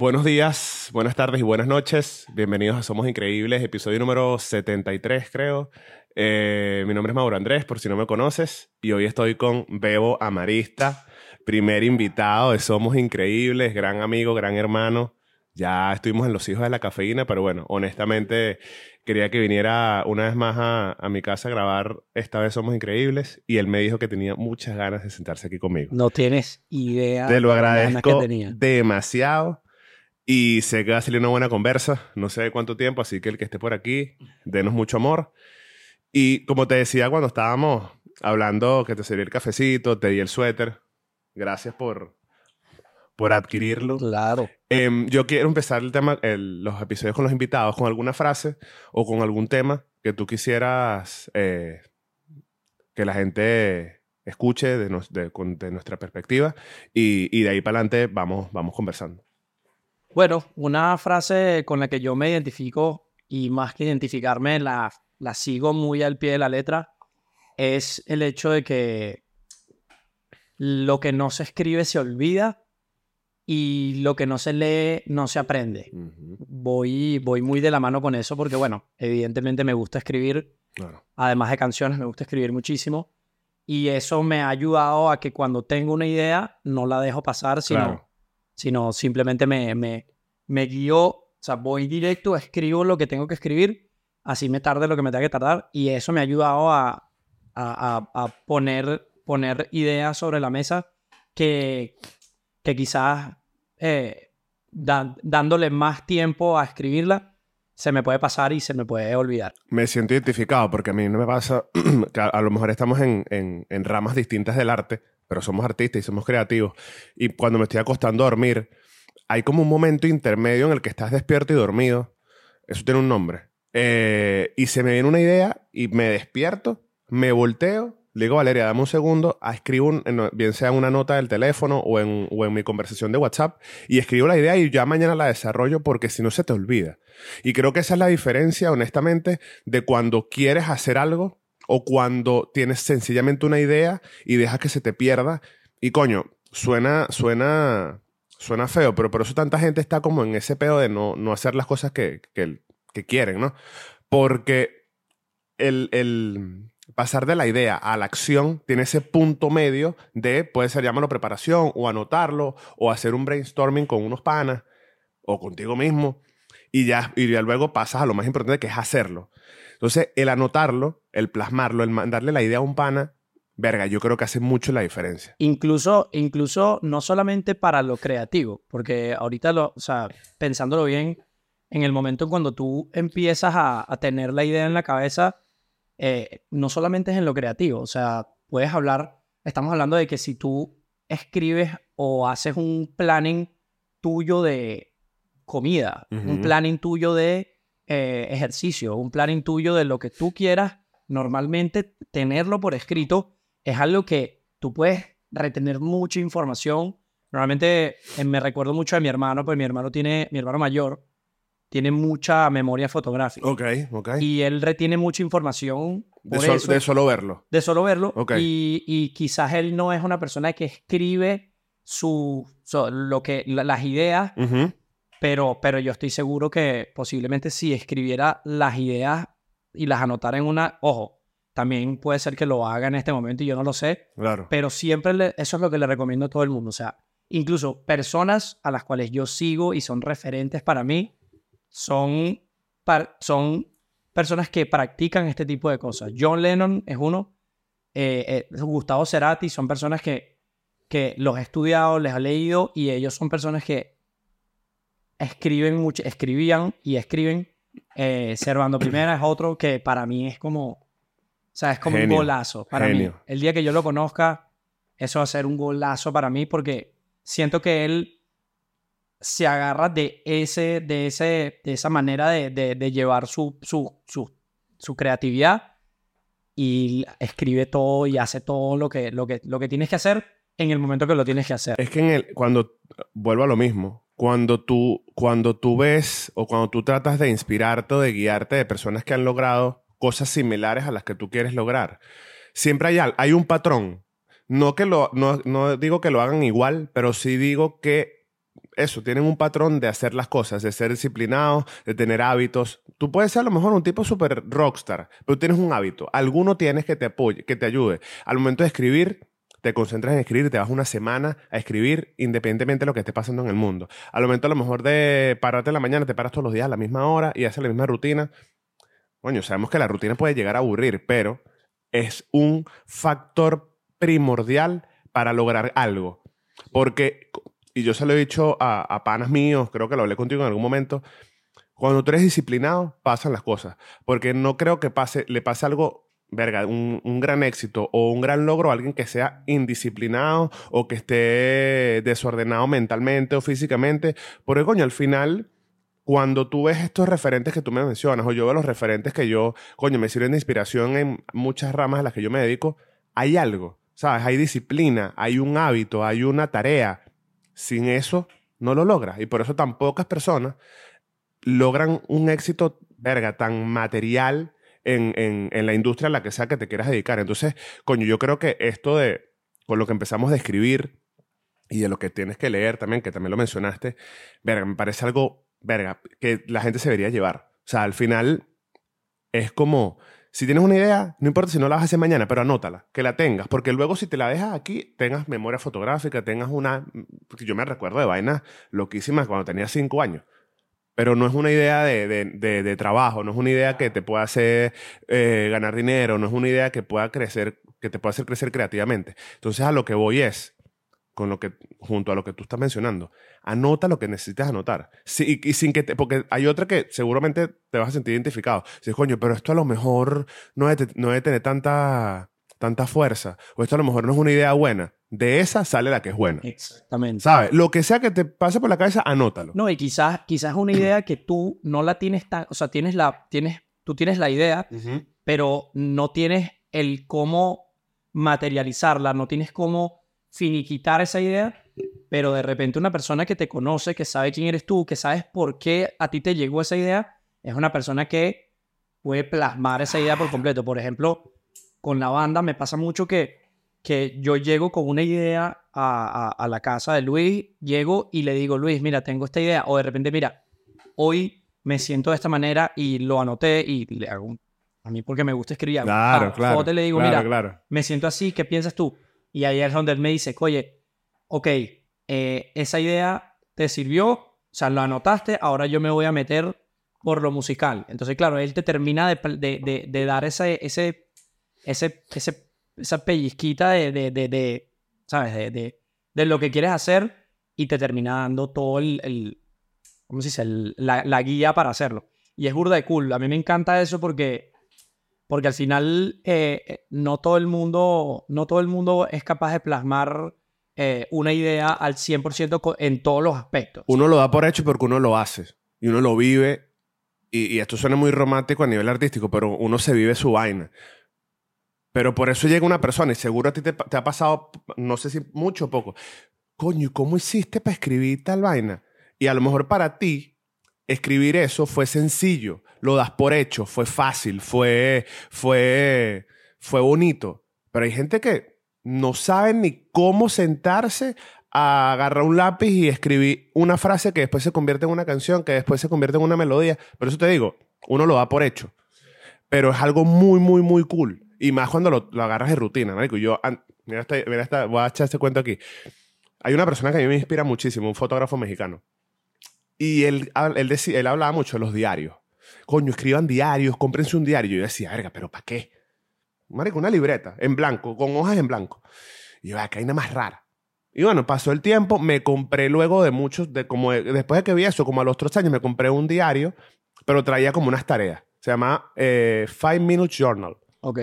Buenos días, buenas tardes y buenas noches. Bienvenidos a Somos Increíbles, episodio número 73, creo. Eh, mi nombre es Mauro Andrés, por si no me conoces, y hoy estoy con Bebo Amarista, primer invitado de Somos Increíbles, gran amigo, gran hermano. Ya estuvimos en Los Hijos de la Cafeína, pero bueno, honestamente quería que viniera una vez más a, a mi casa a grabar Esta vez Somos Increíbles, y él me dijo que tenía muchas ganas de sentarse aquí conmigo. No tienes idea Te lo agradezco que tenía. demasiado. Y sé que va a salir una buena conversa. No sé de cuánto tiempo, así que el que esté por aquí, denos mucho amor. Y como te decía cuando estábamos hablando que te serví el cafecito, te di el suéter. Gracias por, por adquirirlo. Claro. Em, yo quiero empezar el tema, el- los episodios con los invitados con alguna frase o con algún tema que tú quisieras eh, que la gente escuche de, nos- de- con- de nuestra perspectiva y, y de ahí para adelante vamos, vamos conversando. Bueno, una frase con la que yo me identifico y más que identificarme, la, la sigo muy al pie de la letra, es el hecho de que lo que no se escribe se olvida y lo que no se lee no se aprende. Voy, voy muy de la mano con eso porque, bueno, evidentemente me gusta escribir, Claro. además de canciones, me gusta escribir muchísimo. Y eso me ha ayudado a que cuando tengo una idea, no la dejo pasar, sino, Claro. Sino simplemente me, me, me guío, o sea, voy directo, escribo lo que tengo que escribir, así me tarde lo que me tenga que tardar. Y eso me ha ayudado a, a, a- poner, poner ideas sobre la mesa que, que quizás eh, dándole más tiempo a escribirla, se me puede pasar y se me puede olvidar. Me siento identificado porque a mí no me pasa que a, lo mejor estamos en- en ramas distintas del arte, pero somos artistas y somos creativos. Y cuando me estoy acostando a dormir, hay como un momento intermedio en el que estás despierto y dormido. Eso tiene un nombre. Eh, y se me viene una idea y me despierto, me volteo, le digo, Valeria, dame un segundo, ah, escribo, un- en- bien sea en una nota del teléfono o en, o en mi conversación de WhatsApp, y escribo la idea y ya mañana la desarrollo porque si no se te olvida. Y creo que esa es la diferencia, honestamente, de cuando quieres hacer algo o cuando tienes sencillamente una idea y dejas que se te pierda. Y coño, suena, suena, suena feo, pero por eso tanta gente está como en ese pedo de no, no hacer las cosas que, que, quieren, ¿no? Porque el, el pasar de la idea a la acción tiene ese punto medio de, puede ser llamarlo preparación o anotarlo o hacer un brainstorming con unos panas o contigo mismo y ya, y ya luego pasas a lo más importante que es hacerlo. Entonces, el anotarlo, el plasmarlo, el mandarle la idea a un pana, verga, yo creo que hace mucho la diferencia. Incluso, incluso no solamente para lo creativo, porque ahorita, lo, o sea, pensándolo bien, en el momento en cuando tú empiezas a, a tener la idea en la cabeza, eh, no solamente es en lo creativo, o sea, puedes hablar, estamos hablando de que si tú escribes o haces un planning tuyo de comida, un Ujú. planning tuyo de eh, ejercicio, un planning tuyo de lo que tú quieras, normalmente tenerlo por escrito es algo que tú puedes retener mucha información. Normalmente eh, me recuerdo mucho de mi hermano, pues mi hermano tiene, mi hermano mayor, tiene mucha memoria fotográfica. Ok, ok. Y él retiene mucha información de, por sol- eso, de solo verlo. de solo verlo. Ok. Y, y quizás él no es una persona que escribe su, so- lo que, la- las ideas, pero, pero yo estoy seguro que posiblemente si escribiera las ideas y las anotara en una, ojo, también puede ser que lo haga en este momento y yo no lo sé, Claro. pero siempre le- eso es lo que le recomiendo a todo el mundo. O sea, incluso personas a las cuales yo sigo y son referentes para mí, son, par- son personas que practican este tipo de cosas. John Lennon es uno, eh, eh, Gustavo Cerati son personas que, que los he estudiado, les he leído y ellos son personas que escriben mucho, escribían y escriben. Eh, Servando Primera es otro que para mí es como, o sea, es como Genio, un golazo para genio. mí. El día que yo lo conozca, eso va a ser un golazo para mí porque siento que él se agarra de ese, de ese, de esa manera de, de- de llevar su, su, su, su creatividad y escribe todo y hace todo lo que, lo que, lo que tienes que hacer en el momento que lo tienes que hacer. Es que en el, cuando, vuelvo a lo mismo, cuando tú, cuando tú ves o cuando tú tratas de inspirarte o de guiarte de personas que han logrado cosas similares a las que tú quieres lograr, siempre hay, hay un patrón. No, que lo, no, no digo que lo hagan igual, pero sí digo que eso, tienen un patrón de hacer las cosas, de ser disciplinados, de tener hábitos. Tú puedes ser a lo mejor un tipo súper rockstar, pero tienes un hábito. Alguno tienes que te apoye, que te ayude. Al momento de escribir, te concentras en escribir, te vas una semana a escribir independientemente de lo que esté pasando en el mundo. Al momento a lo mejor de pararte en la mañana, te paras todos los días a la misma hora y haces la misma rutina. Coño, sabemos que la rutina puede llegar a aburrir, pero es un factor primordial para lograr algo. Porque, y yo se lo he dicho a, panas míos, creo que lo hablé contigo en algún momento, cuando tú eres disciplinado, pasan las cosas. Porque no creo que pase, le pase algo verga, un, un, gran éxito o un gran logro alguien que sea indisciplinado o que esté desordenado mentalmente o físicamente. Porque, coño, al final, cuando tú ves estos referentes que tú me mencionas, o yo veo los referentes que yo, coño, me sirven de inspiración en muchas ramas a las que yo me dedico, hay algo, ¿sabes? Hay disciplina, hay un hábito, hay una tarea. Sin eso, no lo logras. Y por eso tan pocas personas logran un éxito, verga, tan material en, en, en la industria a la que sea que te quieras dedicar. Entonces, coño, yo creo que esto de, con lo que empezamos a escribir y de lo que tienes que leer también, que también lo mencionaste, verga, me parece algo verga, que la gente se debería llevar. O sea, al final es como, si tienes una idea, no importa si no la vas a hacer mañana, pero anótala, que la tengas, porque luego si te la dejas aquí, tengas memoria fotográfica, tengas una... Yo me recuerdo de vainas loquísimas cuando tenía cinco años. Pero no es una idea de, de, de, trabajo, no es una idea que te pueda hacer eh, ganar dinero, no es una idea que pueda crecer, que te pueda hacer crecer creativamente. Entonces a lo que voy es, con lo que, junto a lo que tú estás mencionando. Anota lo que necesitas anotar. Sí, y, sin que te, porque hay otra que seguramente te vas a sentir identificado. Si coño, pero esto a lo mejor no debe, no debe tener tanta, tanta fuerza. O esto a lo mejor no es una idea buena. De esa sale la que es buena. Exactamente. ¿Sabes? Lo que sea que te pase por la cabeza, anótalo. No, y quizás, quizás una idea que tú no la tienes tan, o sea, tienes la, tienes, tú tienes la idea, pero no tienes el cómo materializarla, no tienes cómo finiquitar esa idea, pero de repente una persona que te conoce, que sabe quién eres tú, que sabes por qué a ti te llegó esa idea, es una persona que puede plasmar esa idea por completo. Por ejemplo, con la banda me pasa mucho que, que yo llego con una idea a, a, la casa de Luis, llego y le digo, Luis, mira, tengo esta idea, o de repente, mira, hoy me siento de esta manera y lo anoté y le hago a mí porque me gusta escribir. Claro, claro. le digo, mira, me siento así, ¿qué piensas tú? Y ahí es donde él me dice, oye, ok, eh, esa idea te sirvió, o sea, lo anotaste, ahora yo me voy a meter por lo musical. Entonces, claro, él te termina de, de, dar ese, ese, ese, ese, esa pellizquita de, de, ¿sabes? De, de, lo que quieres hacer y te termina dando todo el, el ¿cómo se dice? la, la, guía para hacerlo. Y es burda de cool. A mí me encanta eso porque porque al final eh, eh, no, todo el mundo, no todo el mundo es capaz de plasmar eh, una idea al 100% en todos los aspectos. Uno lo da por hecho porque uno lo hace y uno lo vive. Y, esto suena muy romántico a nivel artístico, pero uno se vive su vaina. Pero por eso llega una persona y seguro a ti te, ha pasado, no sé si mucho o poco. Coño, ¿y cómo hiciste para escribir tal vaina? Y a lo mejor para ti escribir eso fue sencillo, lo das por hecho, fue fácil, fue, fue, fue bonito. Pero hay gente que no sabe ni cómo sentarse a agarrar un lápiz y escribir una frase que después se convierte en una canción, que después se convierte en una melodía. Por eso te digo, uno lo da por hecho. Pero es algo muy, muy, muy cool. Y más cuando lo, agarras de rutina, marico. Yo, mira, esta, mira esta, voy a echar este cuento aquí. Hay una persona que a mí me inspira muchísimo, un fotógrafo mexicano. Y él, él, decía, él hablaba mucho de los diarios. Coño, escriban diarios, cómprense un diario. Yo decía, verga, ¿pero para qué? Marico, una libreta en blanco, con hojas en blanco. Y yo, acá hay nada más rara. Y bueno, pasó el tiempo, me compré luego de muchos, de como después de que vi eso, como a los tres años, me compré un diario, pero traía como unas tareas. Se llama eh, Five Minutes Journal. Ok.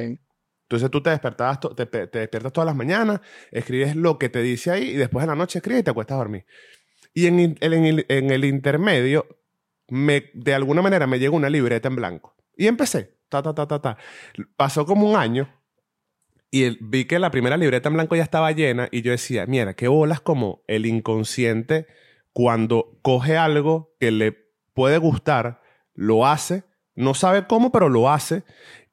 Entonces tú te despertabas, te, despiertas todas las mañanas, escribes lo que te dice ahí y después de la noche escribes y te acuestas a dormir. Y en, el, intermedio, me, de alguna manera me llegó una libreta en blanco. Y empecé. Ta, ta, ta, ta, ta. Pasó como un año y vi que la primera libreta en blanco ya estaba llena y yo decía, mira, qué bolas como el inconsciente cuando coge algo que le puede gustar, lo hace, no sabe cómo, pero lo hace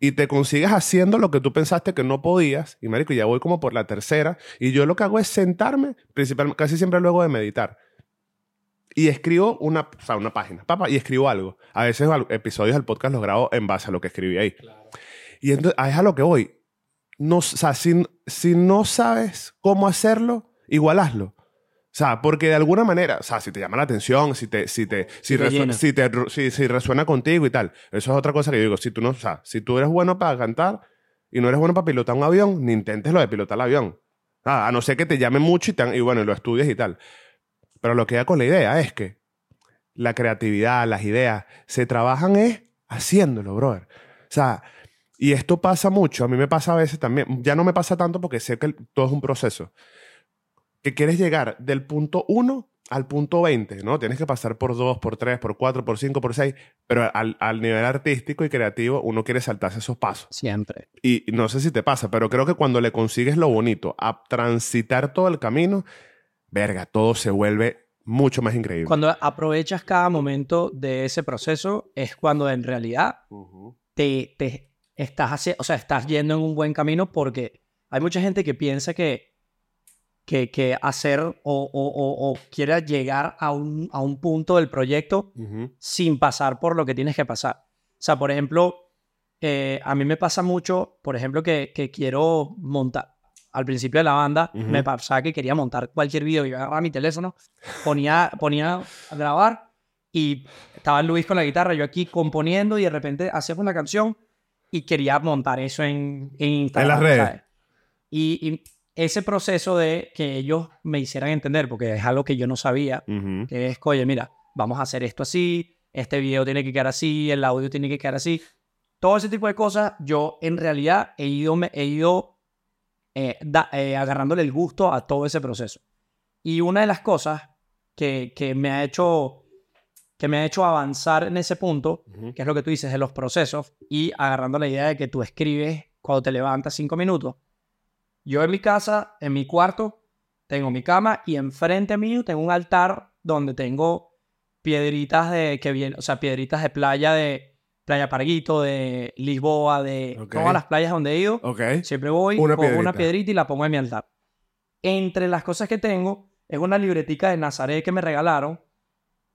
y te consigues haciendo lo que tú pensaste que no podías. Y marico, ya voy como por la tercera y yo lo que hago es sentarme, principalmente, casi siempre luego de meditar y escribo una, o sea, una página, papá, y escribo algo. A veces episodios del podcast los grabo en base a lo que escribí ahí. Y entonces, es a lo que voy. No, o sea, si, si no sabes cómo hacerlo, igual hazlo. O sea, porque de alguna manera, o sea, si te llama la atención, si te, si te, si, te resu- llena. si te si- si resuena contigo y tal. Eso es otra cosa que yo digo. Si tú no, o sea, si tú eres bueno para cantar y no eres bueno para pilotar un avión, ni intentes lo de pilotar el avión. Ah, a no ser que te llame mucho y, y bueno, y lo estudies y tal. Pero lo que da con la idea es que la creatividad, las ideas, se trabajan es haciéndolo, brother. O sea, y esto pasa mucho, a mí me pasa a veces también, ya no me pasa tanto porque sé que todo es un proceso. Que quieres llegar del punto 1 al punto 20, ¿no? Tienes que pasar por 2, por 3, por 4, por 5, por 6, pero al, al nivel artístico y creativo uno quiere saltarse esos pasos. Siempre. Y no sé si te pasa, pero creo que cuando le consigues lo bonito, a transitar todo el camino, verga, todo se vuelve mucho más increíble. Cuando aprovechas cada momento de ese proceso es cuando en realidad te, te estás haci- o sea, estás yendo en un buen camino porque hay mucha gente que piensa que, que, que hacer o, o, o, o quiera llegar a un, a un punto del proyecto Ujú. sin pasar por lo que tienes que pasar. O sea, por ejemplo, eh, a mí me pasa mucho, por ejemplo, que, que quiero montar. Al principio de la banda Ujú. me pasaba que quería montar cualquier video. Yo agarraba mi teléfono, ponía, ponía a grabar y estaba Luis con la guitarra, yo aquí componiendo y de repente hacemos una canción y quería montar eso en, en Instagram. En las redes. Y, y ese proceso de que ellos me hicieran entender, porque es algo que yo no sabía, Ujú. que es, oye, mira, vamos a hacer esto así, este video tiene que quedar así, el audio tiene que quedar así. Todo ese tipo de cosas, yo en realidad he ido, me- he ido eh, da- eh, agarrándole el gusto a todo ese proceso. Y una de las cosas que, que me ha hecho que me ha hecho avanzar en ese punto, que es lo que tú dices de los procesos, y agarrando la idea de que tú escribes cuando te levantas cinco minutos. Yo en mi casa, en mi cuarto, tengo mi cama y enfrente mío tengo un altar donde tengo piedritas de que vienen, o sea, piedritas de playa de Playa Parguito, de Lisboa, de todas las playas donde he ido. Siempre voy, Una cojo una piedrita. piedrita y la pongo en mi altar. Entre las cosas que tengo es una libretica de Nazaret que me regalaron,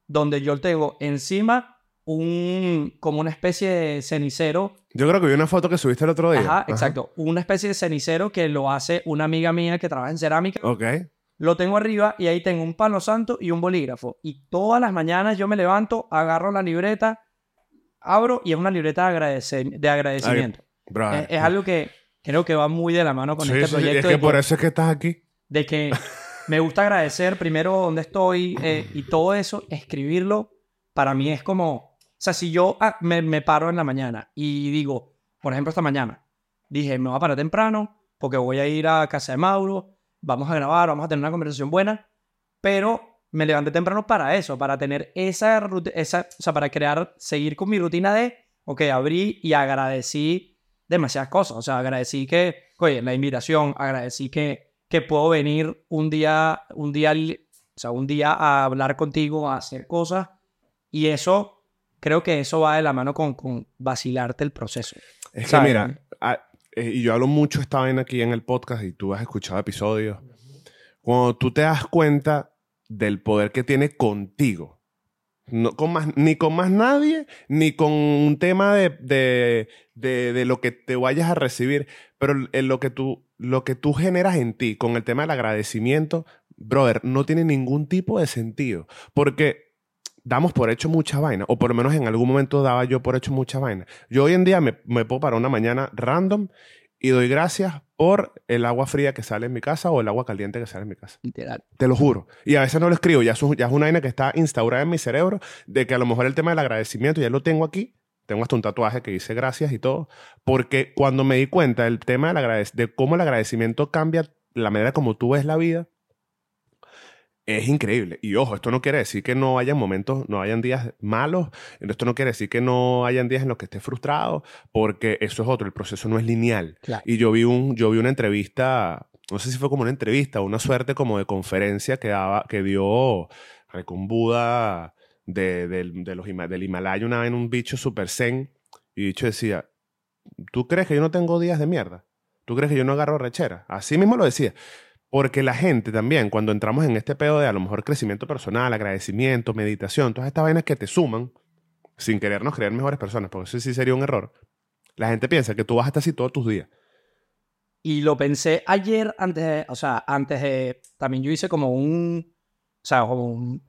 donde yo tengo encima un como una especie de cenicero. Yo creo que vi una foto que subiste el otro día. Ajá, exacto. Una especie de cenicero que lo hace una amiga mía que trabaja en cerámica. Ok. Lo tengo arriba y ahí tengo un palo santo y un bolígrafo. Y todas las mañanas yo me levanto, agarro la libreta, abro y es una libreta de, agradece- de agradecimiento. Brother. Es, es algo que creo que va muy de la mano con Sí, este sí, sí, proyecto. Es que por eso es que estás aquí. de que me gusta agradecer primero donde estoy eh, y todo eso, escribirlo, para mí es como, sea, si yo ah, me, paro en la mañana y digo, por ejemplo, esta mañana, dije, me voy a parar temprano porque voy a ir a casa de Mauro, vamos a grabar, vamos a tener una conversación buena, pero me levanté temprano para eso, para tener esa rutina, esa, o sea, para crear, seguir con mi rutina de, ok, abrí y agradecí demasiadas cosas, o sea, agradecí que, oye, la invitación, agradecí que, que puedo venir un día, un día, o sea, un día a hablar contigo, a hacer cosas, y eso, creo que eso va de la mano con, con vacilarte el proceso. Es que mira, ah, eh, y yo hablo mucho esta vaina aquí en el podcast y tú has escuchado episodios. Cuando tú te das cuenta del poder que tiene contigo, no con más, ni con más nadie, ni con un tema de, de, de- de lo que te vayas a recibir, pero en lo que, tú, lo que tú generas en ti con el tema del agradecimiento, brother, no tiene ningún tipo de sentido. Porque damos por hecho mucha vaina, o por lo menos en algún momento daba yo por hecho mucha vaina. Yo hoy en día me, me puedo parar una mañana random y doy gracias por el agua fría que sale en mi casa o el agua caliente que sale en mi casa. Literal. Te lo juro. Y a veces no lo escribo, ya, es un- ya es una vaina que está instaurada en mi cerebro, de que a lo mejor el tema del agradecimiento ya lo tengo aquí. Tengo hasta un tatuaje que dice gracias y todo. Porque cuando me di cuenta del tema del de cómo el agradecimiento cambia la manera como tú ves la vida, es increíble. Y ojo, esto no quiere decir que no hayan momentos, no hayan días malos. Esto no quiere decir que no hayan días en los que estés frustrado, porque eso es otro. El proceso no es lineal. Claro. Y yo vi, un, yo vi una entrevista, no sé si fue como una entrevista una suerte como de conferencia que, daba, que dio con Buda de, del- de los, Hima- del Himalaya, una en un bicho super zen. Y el bicho decía, ¿tú crees que yo no tengo días de mierda? ¿Tú crees que yo no agarro rechera? Así mismo lo decía. Porque la gente también, cuando entramos en este pedo de a lo mejor crecimiento personal, agradecimiento, meditación, todas estas vainas que te suman, sin querernos creer mejores personas, porque eso sí sería un error, la gente piensa que tú vas a estar así todos tus días. Y lo pensé ayer antes de, o sea, antes de, también yo hice como un, o sea, como un,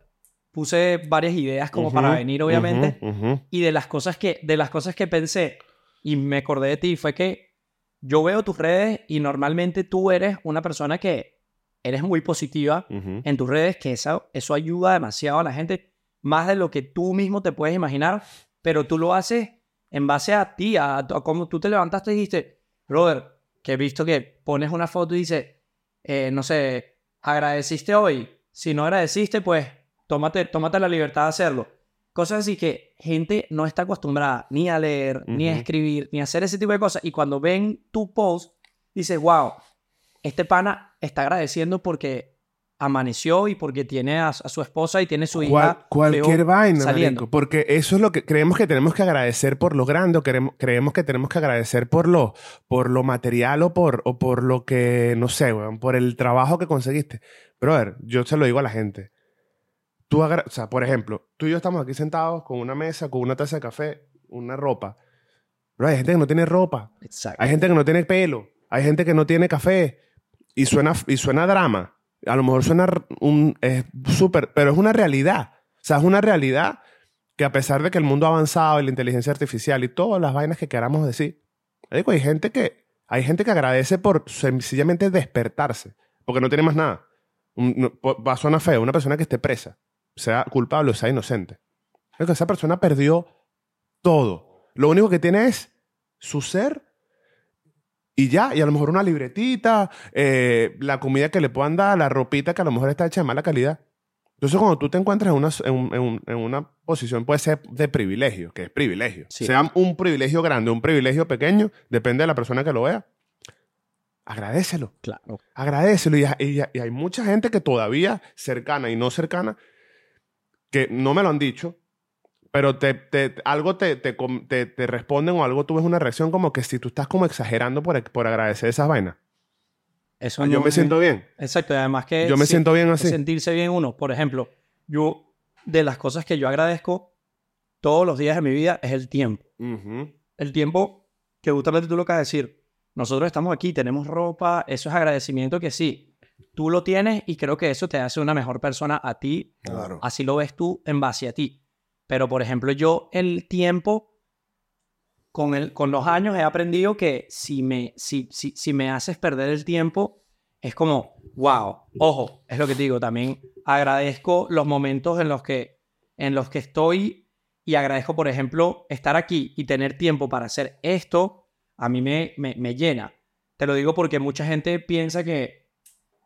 puse varias ideas como para venir, obviamente. Y de las cosas que, de las cosas que pensé y me acordé de ti fue que yo veo tus redes y normalmente tú eres una persona que eres muy positiva Ujú. en tus redes, que eso, eso ayuda demasiado a la gente, más de lo que tú mismo te puedes imaginar, pero tú lo haces en base a ti, a, a cómo tú te levantaste y dijiste, brother, que he visto que pones una foto y dices, eh, no sé, agradeciste hoy, si no agradeciste, pues tómate, tómate la libertad de hacerlo. Cosas así que gente no está acostumbrada ni a leer, ni a escribir, ni a hacer ese tipo de cosas. Y cuando ven tu post, dices, wow, este pana está agradeciendo porque amaneció y porque tiene a, a su esposa y tiene su Cual- hija. cualquier vaina, saliendo. marico, porque eso es lo que creemos que tenemos que agradecer por lo grande, o queremos, creemos que tenemos que agradecer por lo, por lo material o por, o por lo que, no sé, weón, por el trabajo que conseguiste. Brother, yo se lo digo a la gente. Tú o sea, por ejemplo, tú y yo estamos aquí sentados con una mesa, con una taza de café, una ropa. Pero hay gente que no tiene ropa. Exacto. Hay gente que no tiene pelo, hay gente que no tiene café y suena, y suena drama. A lo mejor suena un es súper, pero es una realidad. O sea, es una realidad que a pesar de que el mundo ha avanzado y la inteligencia artificial y todas las vainas que queramos decir, hay gente que hay gente que agradece por sencillamente despertarse, porque no tiene más nada. Un- no- po- va a sonar feo, una persona que esté presa, sea culpable o sea inocente. Marico, esa persona perdió todo. Lo único que tiene es su ser y ya, y a lo mejor una libretita, eh, la comida que le puedan dar, la ropita que a lo mejor está hecha de mala calidad. Entonces, cuando tú te encuentras en una, en, en en una posición, puede ser de privilegio, que es privilegio. Sí. Sea un privilegio grande, un privilegio pequeño, depende de la persona que lo vea. Agradecelo, Claro. agradecelo. Y, y- y hay mucha gente que todavía, cercana y no cercana, que no me lo han dicho, pero te, te- algo te, te, responden o algo tú ves una reacción como que si tú estás como exagerando por, por agradecer esas vainas. Eso Ah, yo no me es- siento bien. Exacto, y además que... Yo me siento bien así. Sentirse bien uno. Por ejemplo, yo, de las cosas que yo agradezco todos los días de mi vida es el tiempo. El tiempo que justamente tú lo de decir. Nosotros estamos aquí, tenemos ropa, eso es agradecimiento que sí. Tú lo tienes y creo que eso te hace una mejor persona a ti. Claro. Así lo ves tú en base a ti. Pero, por ejemplo, yo el tiempo, con, el, con los años he aprendido que si me, si, si, si me haces perder el tiempo, es como, wow, ojo, es lo que te digo, también agradezco los momentos en los que, en los que estoy y agradezco, por ejemplo, estar aquí y tener tiempo para hacer esto, a mí me, me, me llena. Te lo digo porque mucha gente piensa que,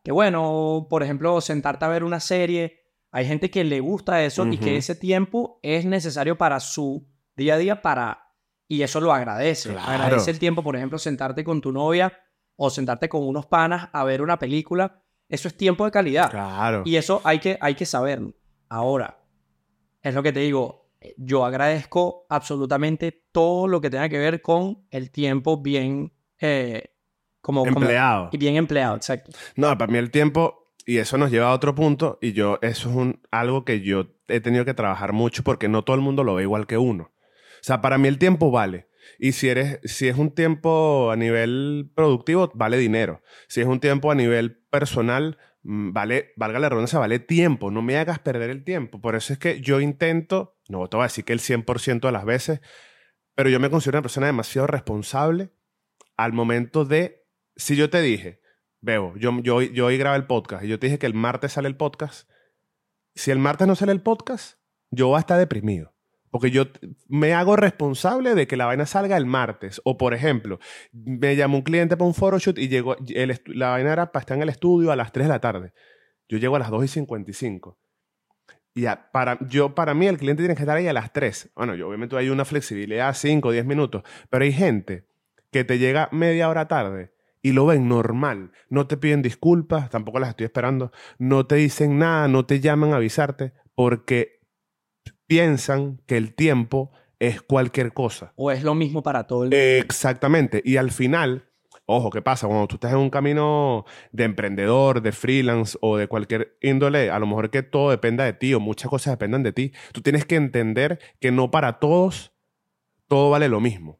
que, bueno, por ejemplo, sentarte a ver una serie, hay gente que le gusta eso y que ese tiempo es necesario para su día a día para... Y eso lo agradece. Claro. Agradece el tiempo, por ejemplo, sentarte con tu novia o sentarte con unos panas a ver una película. Eso es tiempo de calidad. Claro. Y eso hay que, hay que saberlo. Ahora, es lo que te digo, yo agradezco absolutamente todo lo que tenga que ver con el tiempo bien, eh, como, como- Empleado. y bien empleado, exacto. No, para mí el tiempo, y eso nos lleva a otro punto, y yo, eso es un, algo que yo he tenido que trabajar mucho porque no todo el mundo lo ve igual que uno. O sea, para mí el tiempo vale. Y si, eres, si es un tiempo a nivel productivo, vale dinero. Si es un tiempo a nivel personal, mm, vale, valga la redundancia, vale tiempo. No me hagas perder el tiempo. Por eso es que yo intento, no te voy a decir que el 100% de las veces, pero yo me considero una persona demasiado responsable al momento de, si yo te dije, Bebo, yo, yo, yo hoy grabé el podcast y yo te dije que el martes sale el podcast. Si el martes no sale el podcast, yo voy a estar deprimido. Porque yo me hago responsable de que la vaina salga el martes. O, por ejemplo, me llamó un cliente para un photoshoot y llegó, el la vaina era para estar en el estudio a las 3 de la tarde. Yo llego a las 2 y 55. Y a- para, yo, para mí el cliente tiene que estar ahí a las 3. Bueno, yo obviamente hay una flexibilidad, 5 o 10 minutos. Pero hay gente que te llega media hora tarde y lo ven normal. No te piden disculpas, tampoco las estoy esperando. No te dicen nada, no te llaman a avisarte porque piensan que el tiempo es cualquier cosa. O es lo mismo para todo el mundo. Exactamente. Y al final, Ojo, ¿qué pasa? Cuando tú estás en un camino de emprendedor, de freelance o de cualquier índole, a lo mejor que todo dependa de ti o muchas cosas dependan de ti, tú tienes que entender que no para todos todo vale lo mismo.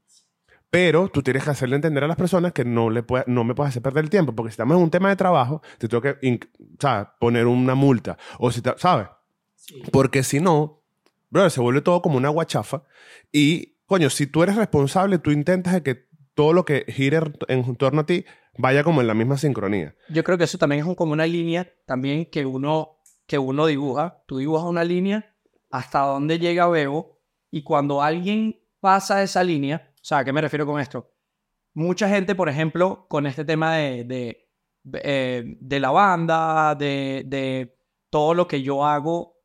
Pero tú tienes que hacerle entender a las personas que no, le puede- no me puedes hacer perder el tiempo, porque si estamos en un tema de trabajo, te tengo que ¿sabes? poner una multa. O si, ¿sabes? Porque si no, brother, se vuelve todo como una guachafa. Y, coño, si tú eres responsable, tú intentas de que todo lo que gire en torno a ti vaya como en la misma sincronía. Yo creo que eso también es un- como una línea también que uno, que uno dibuja. Tú dibujas una línea hasta dónde llega Bebo y cuando alguien pasa esa línea, sea, ¿a qué me refiero con esto? Mucha gente, por ejemplo, con este tema de, de, eh, de la banda, de, de todo lo que yo hago,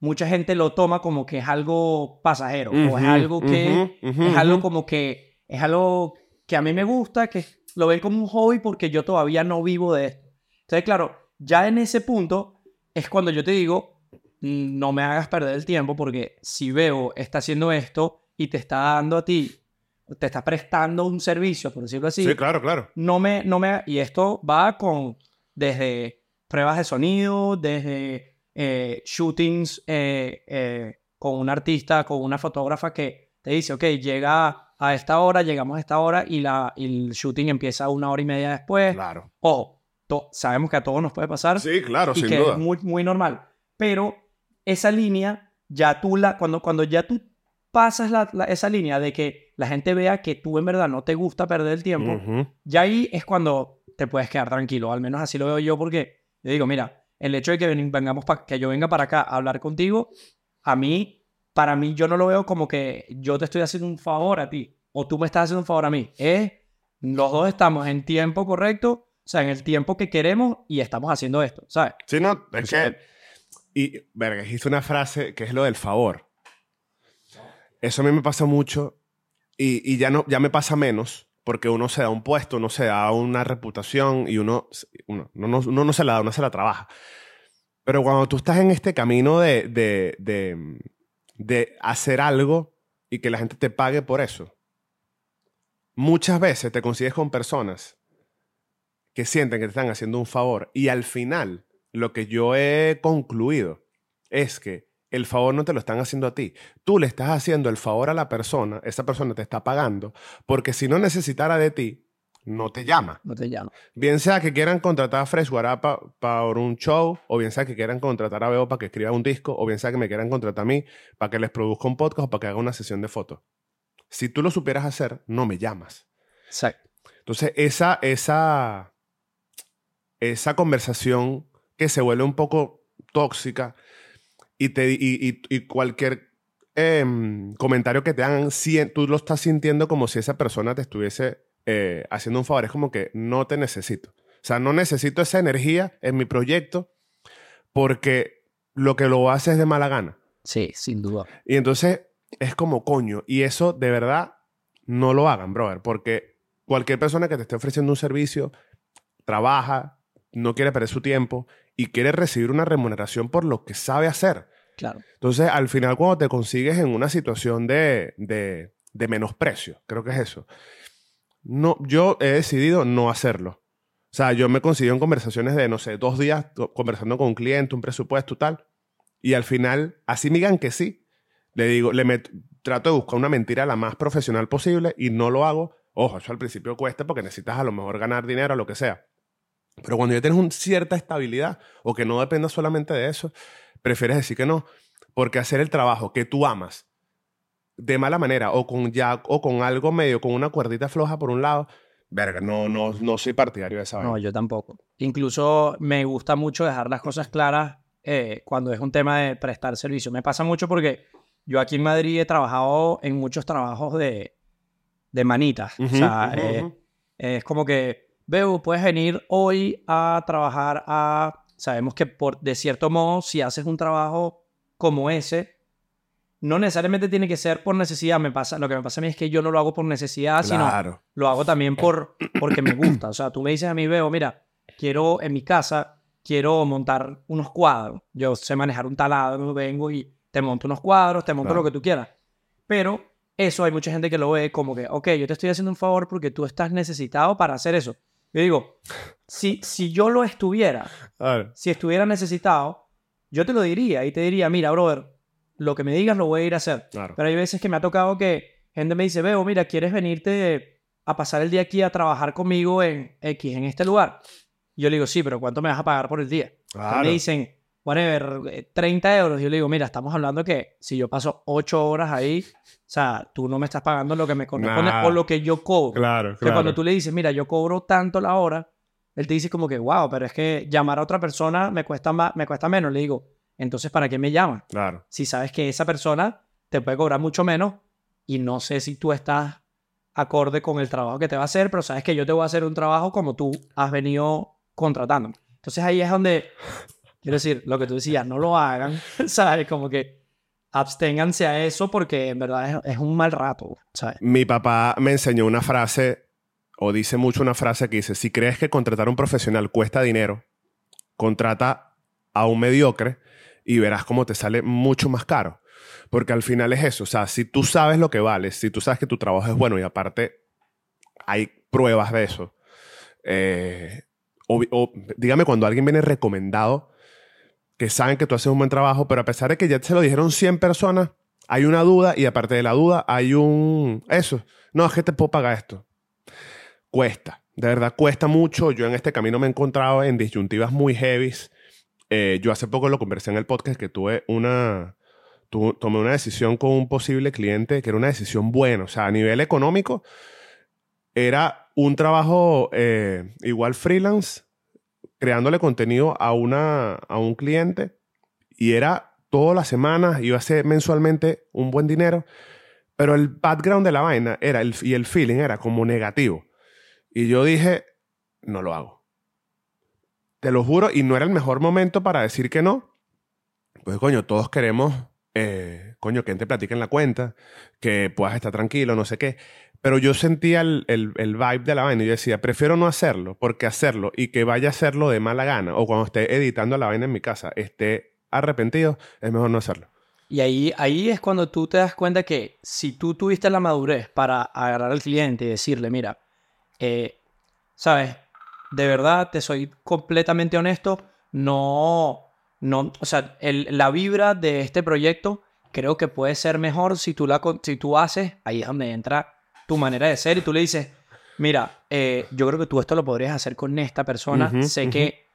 mucha gente lo toma como que es algo pasajero o es algo que ujú, ujú, es algo como que es algo que a mí me gusta, que lo ven como un hobby porque yo todavía no vivo de esto. Entonces, claro, ya en ese punto es cuando yo te digo, "Mm, no me hagas perder el tiempo porque si veo está haciendo esto y te está dando a ti, te está prestando un servicio, por decirlo así, Sí, claro, claro. no me, no me, y esto va con, desde pruebas de sonido, desde eh, shootings eh, eh, con un artista, con una fotógrafa que te dice, ok, llega a esta hora, llegamos a esta hora y, la, y el shooting empieza una hora y media después. Claro. Ojo, sabemos que a todos nos puede pasar Sí, claro, y sin que duda. es muy, muy normal. Pero esa línea, ya tú la, cuando, cuando ya tú pasas la- la- esa línea de que la gente vea que tú en verdad no te gusta perder el tiempo, Ujú. ya ahí es cuando te puedes quedar tranquilo. Al menos así lo veo yo porque yo digo, mira, el hecho de que ven- vengamos pa- que yo venga para acá a hablar contigo, a mí, para mí, yo no lo veo como que yo te estoy haciendo un favor a ti o tú me estás haciendo un favor a mí. Es, los dos estamos en tiempo correcto, o sea, en el tiempo que queremos y estamos haciendo esto, ¿sabes? Sí, no, es O sea, que... Y, verga, dijiste una frase que es lo del favor. Eso a mí me pasa mucho y, y ya, no, ya me pasa menos porque uno se da un puesto, uno se da una reputación y uno, uno, uno no- uno no se la da, uno se la trabaja. Pero cuando tú estás en este camino de, de, de, de hacer algo y que la gente te pague por eso, muchas veces te consigues con personas que sienten que te están haciendo un favor y al final lo que yo he concluido es que el favor no te lo están haciendo a ti. Tú le estás haciendo el favor a la persona, esa persona te está pagando, porque si no necesitara de ti, no te llama. No te llamo. Bien sea que quieran contratar a Fresh Guarapa para un show, o bien sea que quieran contratar a Beo para que escriba un disco, o bien sea que me quieran contratar a mí para que les produzca un podcast o para que haga una sesión de fotos. Si tú lo supieras hacer, no me llamas. Exacto. Entonces, esa, esa, esa conversación que se vuelve un poco tóxica y, te, y, y- y cualquier em, comentario que te hagan, sien- tú lo estás sintiendo como si esa persona te estuviese eh, haciendo un favor. Es como que no te necesito. O sea, no necesito esa energía en mi proyecto porque lo que lo hace es de mala gana. Sí, sin duda. Y entonces es como coño. Y eso de verdad no lo hagan, brother. Porque cualquier persona que te esté ofreciendo un servicio trabaja, no quiere perder su tiempo y quiere recibir una remuneración por lo que sabe hacer. Claro. Entonces, al final, cuando te consigues en una situación de, de, de menosprecio, creo que es eso. No, yo he decidido no hacerlo. O sea, yo me consigo en conversaciones de, no sé, dos días co- conversando con un cliente, un presupuesto, tal. Y al final, así me digan que sí, le digo, le trato de buscar una mentira la más profesional posible y no lo hago. Ojo, eso al principio cuesta porque necesitas a lo mejor ganar dinero o lo que sea. Pero cuando ya tienes una cierta estabilidad o que no dependa solamente de eso, prefieres decir que no. Porque hacer el trabajo que tú amas de mala manera o con ya o con algo medio, con una cuerdita floja por un lado, verga, no, no, no soy partidario de esa No, vaina. yo tampoco. Incluso me gusta mucho dejar las cosas claras eh, cuando es un tema de prestar servicio. Me pasa mucho porque yo aquí en Madrid he trabajado en muchos trabajos de, de manitas. Ujú, o sea, ujú, eh, ujú. es como que, veo, puedes venir hoy a trabajar a... Sabemos que por, de cierto modo, si haces un trabajo como ese, no necesariamente tiene que ser por necesidad. Me pasa, lo que me pasa a mí es que yo no lo hago por necesidad, sino Claro. lo hago también por, porque me gusta. O sea, tú me dices a mí, veo, mira, quiero en mi casa, quiero montar unos cuadros. Yo sé manejar un taladro, vengo y te monto unos cuadros, te monto Claro. lo que tú quieras. Pero eso hay mucha gente que lo ve como que, ok, yo te estoy haciendo un favor porque tú estás necesitado para hacer eso. Yo digo, si, si yo lo estuviera, si estuviera necesitado, yo te lo diría y te diría, mira, brother, lo que me digas lo voy a ir a hacer. Pero hay veces que me ha tocado que gente me dice, veo, mira, ¿quieres venirte a pasar el día aquí a trabajar conmigo en X, en este lugar? yo le digo, sí, pero ¿cuánto me vas a pagar por el día? me dicen, whatever, 30 euros. Yo le digo, mira, estamos hablando que si yo paso 8 horas ahí, o sea, tú no me estás pagando lo que me corresponde o lo que yo cobro. Claro, claro. cuando tú le dices, mira, yo cobro tanto la hora, él te dice como que, wow, pero es que llamar a otra persona me cuesta, más, me cuesta menos. Le digo, entonces, ¿para qué me llaman? Claro. Si sabes que esa persona te puede cobrar mucho menos y no sé si tú estás acorde con el trabajo que te va a hacer, pero sabes que yo te voy a hacer un trabajo como tú has venido contratando. Entonces ahí es donde, quiero decir, lo que tú decías, no lo hagan, ¿sabes? Como que absténganse a eso porque en verdad es, es un mal rato, ¿sabes? Mi papá me enseñó una frase, o dice mucho una frase que dice, si crees que contratar a un profesional cuesta dinero, contrata a un mediocre y verás cómo te sale mucho más caro. Porque al final es eso, o sea, si tú sabes lo que vales, si tú sabes que tu trabajo es bueno y aparte hay pruebas de eso, eh, o, dígame cuando alguien viene recomendado, que saben que tú haces un buen trabajo, pero a pesar de que ya se lo dijeron 100 personas, hay una duda y aparte de la duda hay un... Eso, no, es que te puedo pagar esto. Cuesta, de verdad cuesta mucho. Yo en este camino me he encontrado en disyuntivas muy heavies. Eh, yo hace poco lo conversé en el podcast que tuve una... tomé una decisión con un posible cliente que era una decisión buena. O sea, a nivel económico, era un trabajo eh, igual freelance, creándole contenido a, una, a un cliente y era todas las semanas, iba a ser mensualmente un buen dinero, pero el background de la vaina era el, y el feeling era como negativo. Y yo dije, no lo hago. Te lo juro, y no era el mejor momento para decir que no. Pues coño, todos queremos, eh, coño, que te platique en la cuenta, que puedas estar tranquilo, no sé qué. Pero yo sentía el, el, el, vibe de la vaina y yo decía, prefiero no hacerlo, porque hacerlo y que vaya a hacerlo de mala gana, o cuando esté editando la vaina en mi casa, esté arrepentido, es mejor no hacerlo. Y ahí, ahí es cuando tú te das cuenta que si tú tuviste la madurez para agarrar al cliente y decirle, mira, eh, sabes, de verdad te soy completamente honesto, no, no, o sea, la vibra de este proyecto creo que puede ser mejor si tú, la, si tú haces, ahí es donde entra tu manera de ser y tú le dices, mira, eh, yo creo que tú esto lo podrías hacer con esta persona, sé que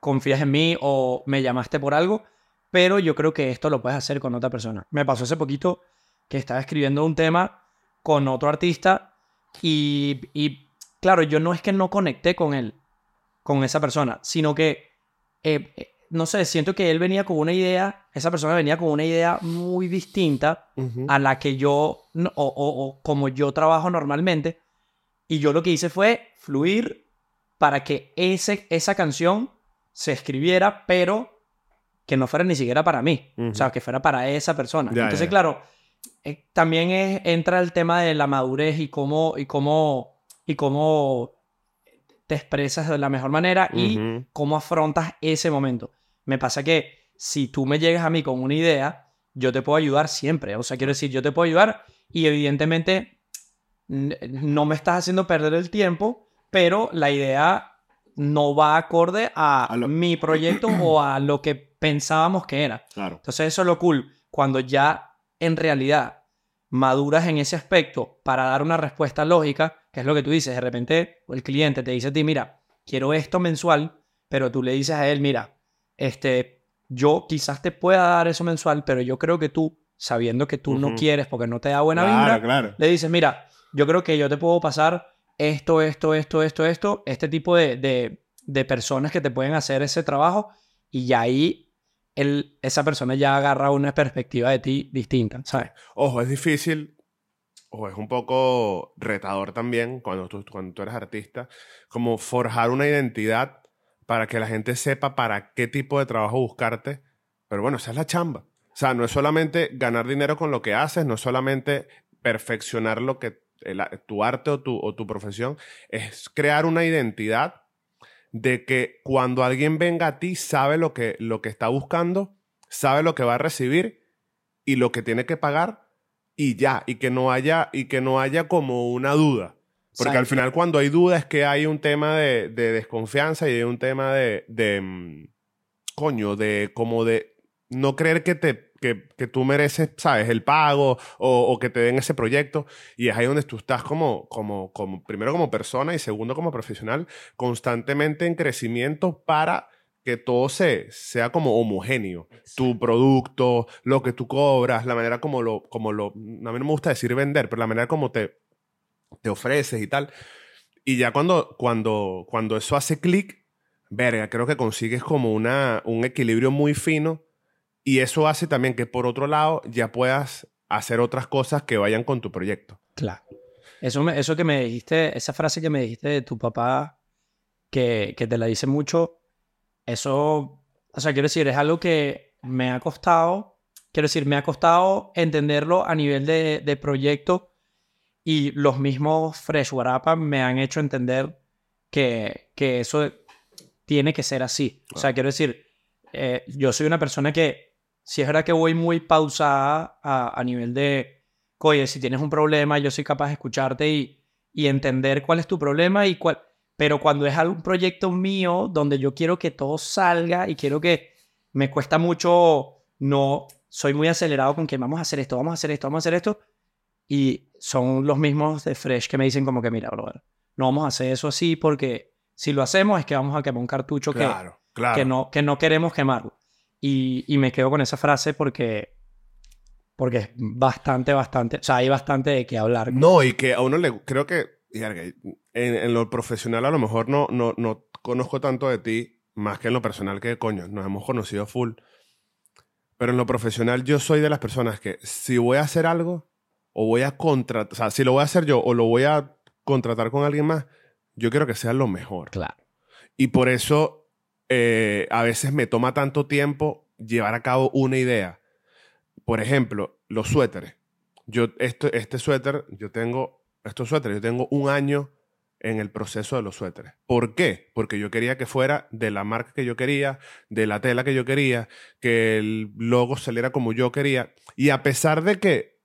confías en mí o me llamaste por algo, pero yo creo que esto lo puedes hacer con otra persona. Me pasó hace poquito que estaba escribiendo un tema con otro artista y, y claro, yo no es que no conecté con él, con esa persona, sino que eh, no sé, siento que él venía con una idea, esa persona venía con una idea muy distinta a la que yo, o, como yo trabajo normalmente. Y yo lo que hice fue fluir para que ese, esa canción se escribiera, pero que no fuera ni siquiera para mí. O sea, que fuera para esa persona. Entonces, claro, eh, también es, entra el tema de la madurez y cómo, y cómo, y cómo te expresas de la mejor manera y cómo afrontas ese momento. Me pasa que si tú me llegas a mí con una idea, yo te puedo ayudar siempre. O sea, quiero decir, yo te puedo ayudar y evidentemente no me estás haciendo perder el tiempo, pero la idea no va acorde a, mi proyecto o a lo que pensábamos que era. Claro. Entonces eso es lo cool. Cuando ya en realidad maduras en ese aspecto para dar una respuesta lógica, que es lo que tú dices, de repente el cliente te dice a ti, mira, quiero esto mensual, pero tú le dices a él, mira, este, yo quizás te pueda dar eso mensual, pero yo creo que tú, sabiendo que tú no quieres porque no te da buena vibra, le dices, mira, yo creo que yo te puedo pasar esto, esto, esto, esto, esto, este tipo de, de, de personas que te pueden hacer ese trabajo y ahí el, esa persona ya agarra una perspectiva de ti distinta, ¿sabes? Ojo, es difícil, o es un poco retador también cuando tú, cuando tú eres artista, como forjar una identidad para que la gente sepa para qué tipo de trabajo buscarte. Pero bueno, esa es la chamba. O sea, no es solamente ganar dinero con lo que haces, no es solamente perfeccionar lo que tu arte o tu, o tu profesión, es crear una identidad de que cuando alguien venga a ti sabe lo que, lo que está buscando, sabe lo que va a recibir y lo que tiene que pagar y ya, y que no haya, y que no haya como una duda. Porque al final cuando hay duda es que hay un tema de, de desconfianza y hay un tema de, de, mm, coño, de como de no creer que, te, que, que tú mereces, ¿sabes? El pago o, o que te den ese proyecto. Y es ahí donde tú estás como, como, como, primero como persona y segundo como profesional, constantemente en crecimiento para que todo se, sea como homogéneo. Tu producto, lo que tú cobras, la manera como lo, como lo, a mí no me gusta decir vender, pero la manera como te, te ofreces y tal. Y ya cuando, cuando, cuando eso hace clic, verga, creo que consigues como una, un equilibrio muy fino y eso hace también que por otro lado ya puedas hacer otras cosas que vayan con tu proyecto. Claro. Eso, me- eso que me dijiste, esa frase que me dijiste de tu papá, que, que te la dice mucho, eso, o sea, quiero decir, es algo que me ha costado, quiero decir, me ha costado entenderlo a nivel de, de proyecto y los mismos Fresh Guarapa me han hecho entender que, que eso tiene que ser así. O sea, quiero decir, eh, yo soy una persona que, si es verdad que voy muy pausada a, a nivel de, oye, si tienes un problema, yo soy capaz de escucharte y, y entender cuál es tu problema y cuál... Pero cuando es algún proyecto mío donde yo quiero que todo salga y quiero que me cuesta mucho, no, soy muy acelerado con que vamos a hacer esto, vamos a hacer esto, vamos a hacer esto. Y son los mismos de Fresh que me dicen como que, mira, brother, no vamos a hacer eso así porque si lo hacemos es que vamos a quemar un cartucho que, Claro, claro. que, no, que no queremos quemarlo. Y, y me quedo con esa frase porque, porque es bastante, bastante, o sea, hay bastante de qué hablar. No, y que a uno le creo que en, en lo profesional a lo mejor no, no, no conozco tanto de ti, más que en lo personal que coño, nos hemos conocido full. Pero en lo profesional yo soy de las personas que si voy a hacer algo o voy a contratar, o sea, si lo voy a hacer yo o lo voy a contratar con alguien más, yo quiero que sea lo mejor. Claro. Y por eso eh, a veces me toma tanto tiempo llevar a cabo una idea. Por ejemplo, los suéteres. Yo, este, este suéter, yo tengo, estos suéteres, yo tengo un año en el proceso de los suéteres. ¿Por qué? Porque yo quería que fuera de la marca que yo quería, de la tela que yo quería, que el logo saliera como yo quería. Y a pesar de que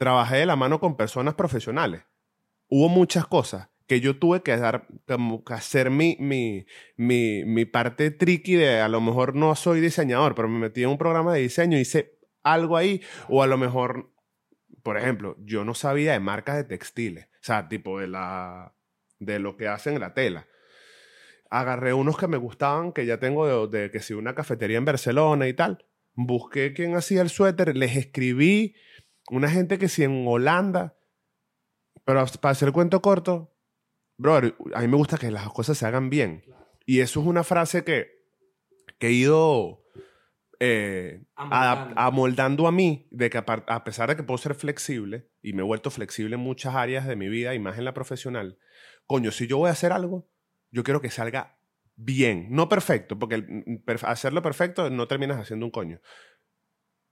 trabajé de la mano con personas profesionales, hubo muchas cosas que yo tuve que dar, como que hacer mi, mi, mi, mi parte tricky de a lo mejor no soy diseñador, pero me metí en un programa de diseño, hice algo ahí, o a lo mejor, por ejemplo, yo no sabía de marcas de textiles, o sea, tipo de la de lo que hacen la tela. Agarré unos que me gustaban, que ya tengo de, de que si una cafetería en Barcelona y tal. Busqué quién hacía el suéter, les escribí, una gente que si en Holanda, pero para hacer el cuento corto, brother, a mí me gusta que las cosas se hagan bien. Y eso es una frase que, que he ido eh, Amoldando. amoldando a mí, de que a pesar de que puedo ser flexible, y me he vuelto flexible en muchas áreas de mi vida, y más en la profesional, coño, si yo voy a hacer algo, yo quiero que salga bien, no perfecto, porque el- mm, hacerlo perfecto no terminas haciendo un coño.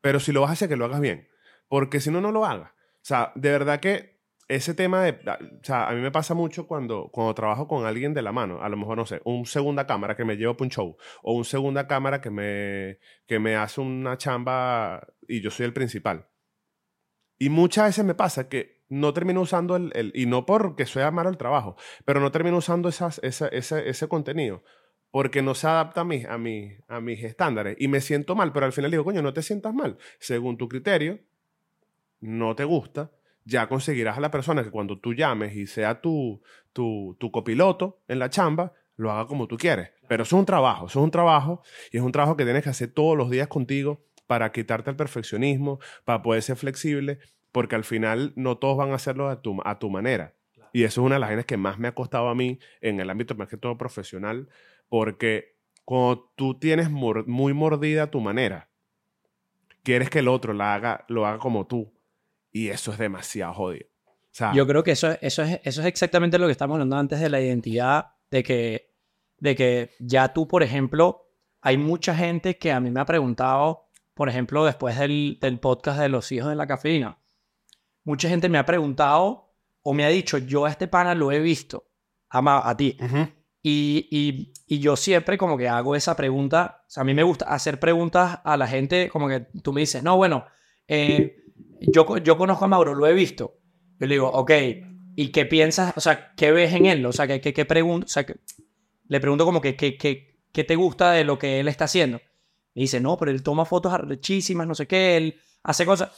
Pero si lo vas a hacer, que lo hagas bien, porque si no, no lo hagas. O sea, de verdad que ese tema de, o sea, a mí me pasa mucho cuando, cuando trabajo con alguien de la mano, a lo mejor, no sé, un segunda cámara que me lleva para un show, o un segunda cámara que me, que me hace una chamba y yo soy el principal. Y muchas veces me pasa que no termino usando el, el- y no porque sea malo el trabajo, pero no termino usando esas, esa- ese, ese contenido porque no se adapta a, mis a, mis a mis estándares y me siento mal, pero al final digo, coño, no te sientas mal. Según tu criterio, no te gusta, ya conseguirás a la persona que cuando tú llames y sea tu, tu, tu copiloto en la chamba, lo haga como tú quieres. Pero eso es un trabajo, eso es un trabajo y es un trabajo que tienes que hacer todos los días contigo para quitarte el perfeccionismo, para poder ser flexible, porque al final no todos van a hacerlo a tu, a tu manera. Y eso es una de las vainas que más me ha costado a mí en el ámbito más que todo profesional, porque cuando tú tienes mor- muy mordida tu manera, quieres que el otro la haga, lo haga como tú. Y eso es demasiado jodido. O sea, Yo creo que eso, eso, es, eso es exactamente lo que estamos hablando antes de la identidad, de que, de que ya tú, por ejemplo, hay mucha gente que a mí me ha preguntado, por ejemplo, después del, del podcast de los hijos de la cafeína, mucha gente me ha preguntado o me ha dicho, yo a este pana lo he visto, ama a ti. Y, y, y yo siempre como que hago esa pregunta, o sea, a mí me gusta hacer preguntas a la gente como que tú me dices, no, bueno, eh, yo, yo conozco a Mauro, lo he visto. Yo le digo, ok, ¿y qué piensas? O sea, ¿qué ves en él? O sea, ¿qué, qué, qué pregunto? O sea, que, le pregunto como que, ¿qué, qué, qué te gusta de lo que él está haciendo? Y dice, no, pero él toma fotos arrechísimas, no sé qué, él hace cosas.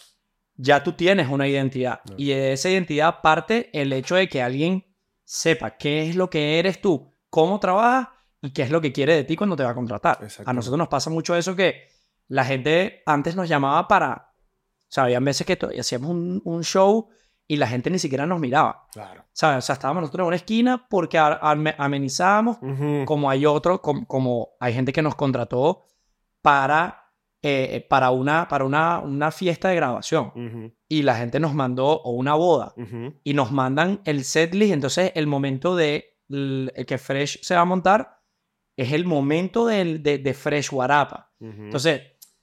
Ya tú tienes una identidad. Y de esa identidad parte el hecho de que alguien sepa qué es lo que eres tú, cómo trabajas y qué es lo que quiere de ti cuando te va a contratar. A nosotros nos pasa mucho eso que la gente antes nos llamaba para... O sea, había veces que hacíamos un, un show y la gente ni siquiera nos miraba. Claro. ¿Sabes? O sea, estábamos nosotros en una esquina porque amenizábamos, Ujú. como hay otro, com- como, hay gente que nos contrató para, eh, para, una, para una, una fiesta de grabación Ujú. y la gente nos mandó, o una boda, Ujú. y nos mandan el setlist, entonces el momento de l- el que Fresh se va a montar es el momento del, de, de Fresh Guarapa. Entonces,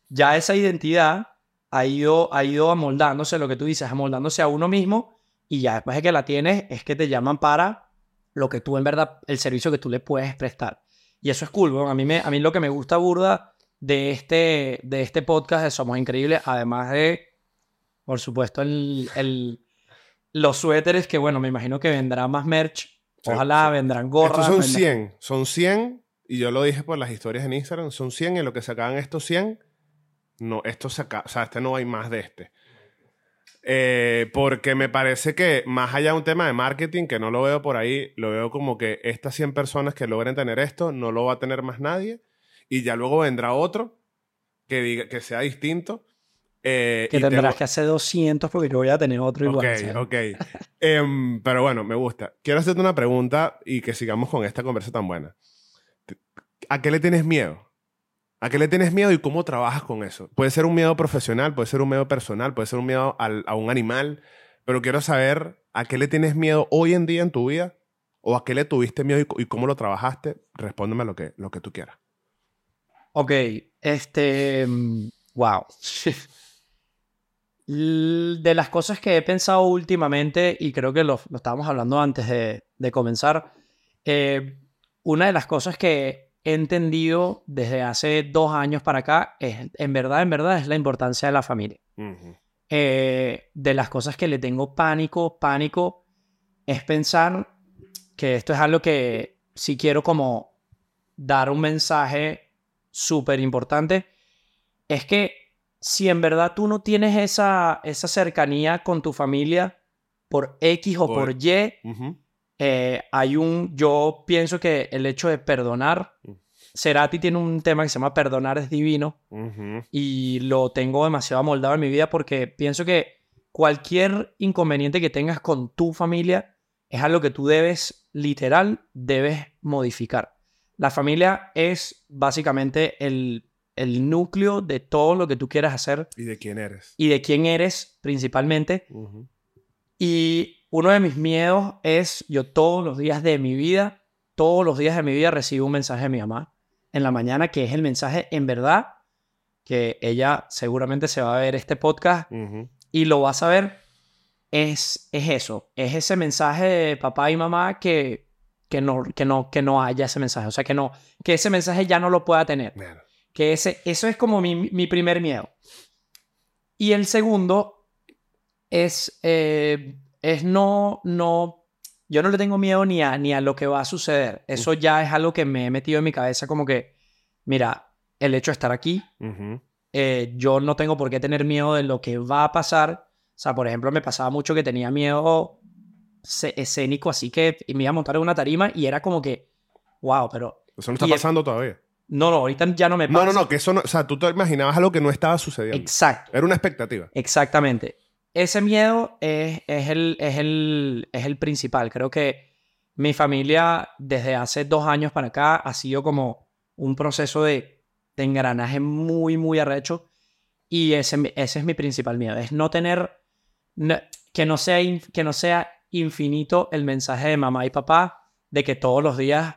ya esa identidad ha ido, ha ido amoldándose, lo que tú dices, amoldándose a uno mismo, y ya después de que la tienes, es que te llaman para lo que tú en verdad, el servicio que tú le puedes prestar. Y eso es cool. A mí, me, a mí lo que me gusta burda de este, de este podcast de Somos Increíbles, además de, por supuesto, el, el- los suéteres, que bueno, me imagino que vendrá más merch. Ojalá sí. vendrán gorras. Estos son vendrán- 100. Son 100. Y yo lo dije por las historias en Instagram. Son 100 y lo que sacaban estos 100. No, esto se acaba. O sea, este no hay más de este. Eh, porque me parece que más allá de un tema de marketing, que no lo veo por ahí, lo veo como que estas 100 personas que logren tener esto, no lo va a tener más nadie. Y ya luego vendrá otro que, diga, que sea distinto. eh, Que y tendrás que hacer 200 porque yo voy a tener otro igual. Ok, ¿sabes? ok. Em, pero bueno, me gusta. Quiero hacerte una pregunta y que sigamos con esta conversa tan buena. ¿A qué le tienes miedo? ¿A qué le tienes miedo y cómo trabajas con eso? Puede ser un miedo profesional, puede ser un miedo personal, puede ser un miedo al- a un animal, pero quiero saber a qué le tienes miedo hoy en día en tu vida o a qué le tuviste miedo y, cómo lo trabajaste. Respóndeme lo que, lo que tú quieras. Ok, este. mm, Wow. De las cosas que he pensado últimamente, y creo que lo, lo estábamos hablando antes de, de comenzar, eh, una de las cosas que he entendido desde hace dos años para acá es, en verdad, en verdad, es la importancia de la familia. Eh, de las cosas que le tengo pánico, pánico, es pensar que esto es algo que si quiero como dar un mensaje súper importante, es que si en verdad tú no tienes esa, esa cercanía con tu familia por X o Por- por Y. eh, hay un, yo pienso que el hecho de perdonar, Mm. Cerati tiene un tema que se llama Perdonar es divino, y lo tengo demasiado amoldado en mi vida porque pienso que cualquier inconveniente que tengas con tu familia es algo que tú debes, literal, debes modificar. La familia es básicamente el, el núcleo de todo lo que tú quieras hacer ¿Y de quién eres? y de quién eres principalmente. Y uno de mis miedos es, yo todos los días de mi vida, todos los días de mi vida recibo un mensaje de mi mamá en la mañana, que es el mensaje en verdad, que ella seguramente se va a ver este podcast y lo va a saber, es, es eso, es ese mensaje de papá y mamá que, que, no, que, no, que no haya ese mensaje, o sea, que, no, que ese mensaje ya no lo pueda tener. Que ese, eso es como mi, mi primer miedo. Y el segundo es, eh, es no, no, yo no le tengo miedo ni a, ni a lo que va a suceder. Eso ya es algo que me he metido en mi cabeza como que, mira, el hecho de estar aquí, eh, yo no tengo por qué tener miedo de lo que va a pasar. O sea, por ejemplo, me pasaba mucho que tenía miedo escénico, así que me iba a montar en una tarima y era como que, wow, pero... Eso no está pasando todavía. No, no, ahorita ya no me pasa. No, no, no, que eso no. O sea, tú te imaginabas algo que no estaba sucediendo. Exacto. Era una expectativa. Exactamente. Ese miedo es, es, el, es, el, es el principal. Creo que mi familia desde hace dos años para acá ha sido como un proceso de, de engranaje muy, muy arrecho. Y ese, es mi principal miedo. Es no tener, que, no sea, in- que no sea infinito el mensaje de mamá y papá de que todos los días,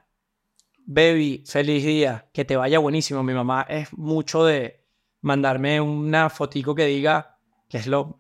baby, feliz día, que te vaya buenísimo. Mi mamá es mucho de mandarme una fotico que diga que es lo,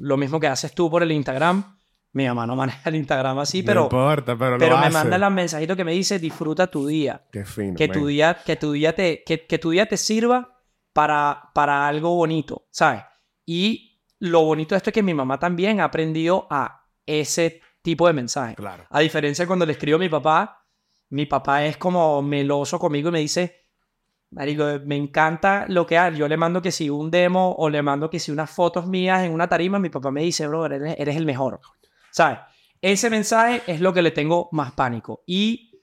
lo mismo que haces tú por el Instagram. Mi mamá no maneja el Instagram así, no pero, importa, pero, pero lo me hace. manda el mensajito que me dice disfruta tu día. Qué fino. Que man. tu día, que tu día te, que, que tu día te sirva para, para algo bonito, ¿sabes? Y lo bonito de esto es que mi mamá también ha aprendido a ese tipo de mensaje. Claro. A diferencia de cuando le escribo a mi papá, mi papá es como meloso conmigo y me dice, Marico, me encanta lo que hay. Yo le mando que si un demo o le mando que si unas fotos mías en una tarima, mi papá me dice, bro, eres, eres el mejor. ¿Sabes? Ese mensaje es lo que le tengo más pánico. Y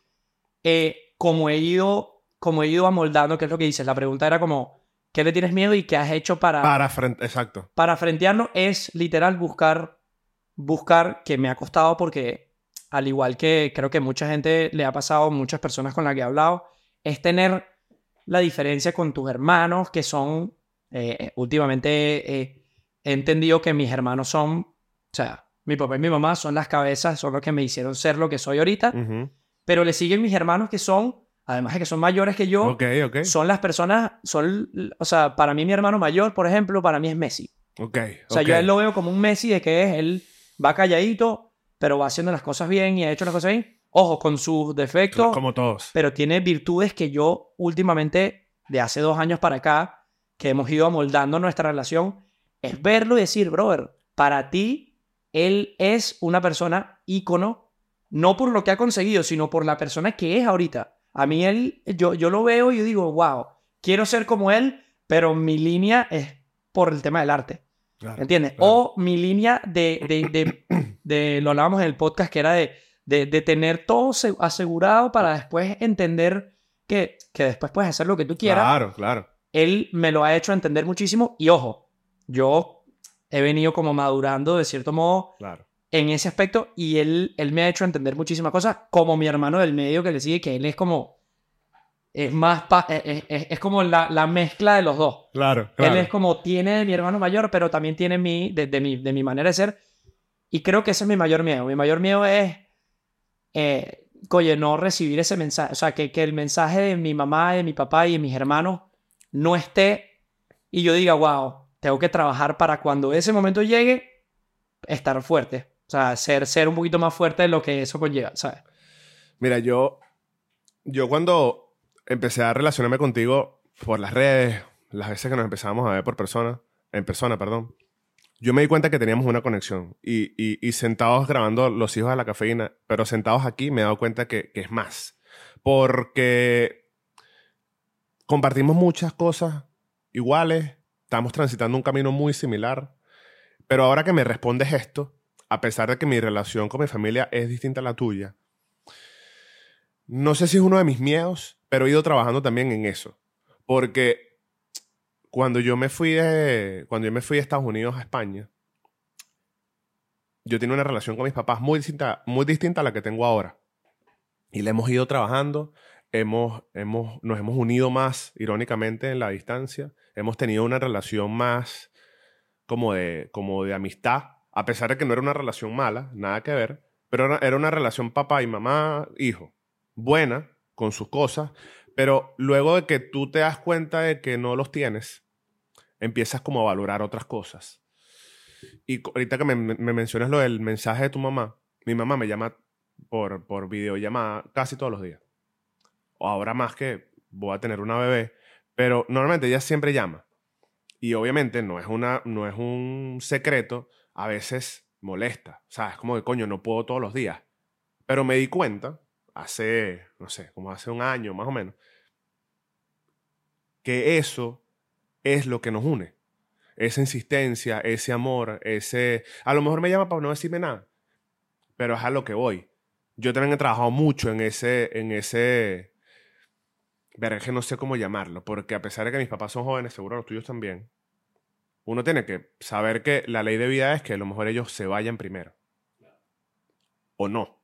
eh, como, he ido, como he ido amoldando, ¿qué es lo que dices? La pregunta era como, ¿qué le tienes miedo y qué has hecho para... Para frente, exacto. Para frentearlo es literal buscar, buscar, que me ha costado porque al igual que creo que mucha gente le ha pasado, muchas personas con las que he hablado, es tener la diferencia con tus hermanos, que son, eh, últimamente eh, he entendido que mis hermanos son, o sea, mi papá y mi mamá son las cabezas, son los que me hicieron ser lo que soy ahorita, pero le siguen mis hermanos que son, además de que son mayores que yo, Ok, ok. son las personas, son, o sea, para mí mi hermano mayor, por ejemplo, para mí es Messi. Ok. O sea, yo a él lo veo como un Messi de que es, él va calladito, pero va haciendo las cosas bien y ha hecho las cosas bien. Ojo, con sus defectos, Como todos. pero tiene virtudes que yo últimamente, de hace dos años para acá, que hemos ido amoldando nuestra relación, es verlo y decir, brother, para ti, él es una persona ícono, no por lo que ha conseguido, sino por la persona que es ahorita. A mí él, yo, yo lo veo y yo digo, wow, quiero ser como él, pero mi línea es por el tema del arte. Claro, ¿Entiendes? claro. O mi línea de, de, de, de- lo hablábamos en el podcast, que era de, de, de tener todo se- asegurado para después entender que, que después puedes hacer lo que tú quieras. Claro, claro. Él me lo ha hecho entender muchísimo y ojo, yo he venido como madurando de cierto modo Claro. en ese aspecto y él, él me ha hecho entender muchísimas cosas, como mi hermano del medio que le sigue, que él es como, es más, pa- es, es- es como la, la mezcla de los dos. Claro, claro. Él es como tiene de mi hermano mayor, pero también tiene mi, de, de mi, de mi manera de ser. Y creo que ese es mi mayor miedo. Mi mayor miedo es, eh, no recibir ese mensaje. O sea, que, que el mensaje de mi mamá, de mi papá y de mis hermanos no esté y yo diga, wow, tengo que trabajar para cuando ese momento llegue, estar fuerte. O sea, ser, ser un poquito más fuerte de lo que eso conlleva, ¿sabes? Mira, yo, yo cuando empecé a relacionarme contigo por las redes, las veces que nos empezamos a ver por persona, en persona, perdón, yo me di cuenta que teníamos una conexión. Y, sentados grabando Los Hijos de la Cafeína, pero sentados aquí me he dado cuenta que, que es más. Porque compartimos muchas cosas iguales, estamos transitando un camino muy similar. Pero ahora que me respondes esto, a pesar de que mi relación con mi familia es distinta a la tuya, no sé si es uno de mis miedos, pero he ido trabajando también en eso. Porque cuando yo me fui de, cuando yo me fui Estados Unidos a España, yo tenía una relación con mis papás muy distinta, muy distinta a la que tengo ahora. Y la hemos ido trabajando, hemos, hemos, nos hemos unido más, irónicamente, en la distancia. Hemos tenido una relación más como de, como de amistad, a pesar de que no era una relación mala, nada que ver, pero era una relación papá y mamá, hijo, buena, con sus cosas, pero luego de que tú te das cuenta de que no los tienes, empiezas como a valorar otras cosas. Y ahorita que me, me mencionas lo del mensaje de tu mamá, mi mamá me llama por, por videollamada casi todos los días. O ahora más que voy a tener una bebé, pero normalmente ella siempre llama. Y obviamente no es, una, no es un secreto, a veces molesta. O sea, es como que coño, no puedo todos los días. Pero me di cuenta, hace, no sé, como hace un año más o menos, que eso es lo que nos une. Esa insistencia, ese amor, ese... A lo mejor me llama para no decirme nada, pero es a lo que voy. Yo también he trabajado mucho en ese... En ese Verá, es que no sé cómo llamarlo, porque a pesar de que mis papás son jóvenes, seguro los tuyos también, uno tiene que saber que la ley de vida es que a lo mejor ellos se vayan primero. O no.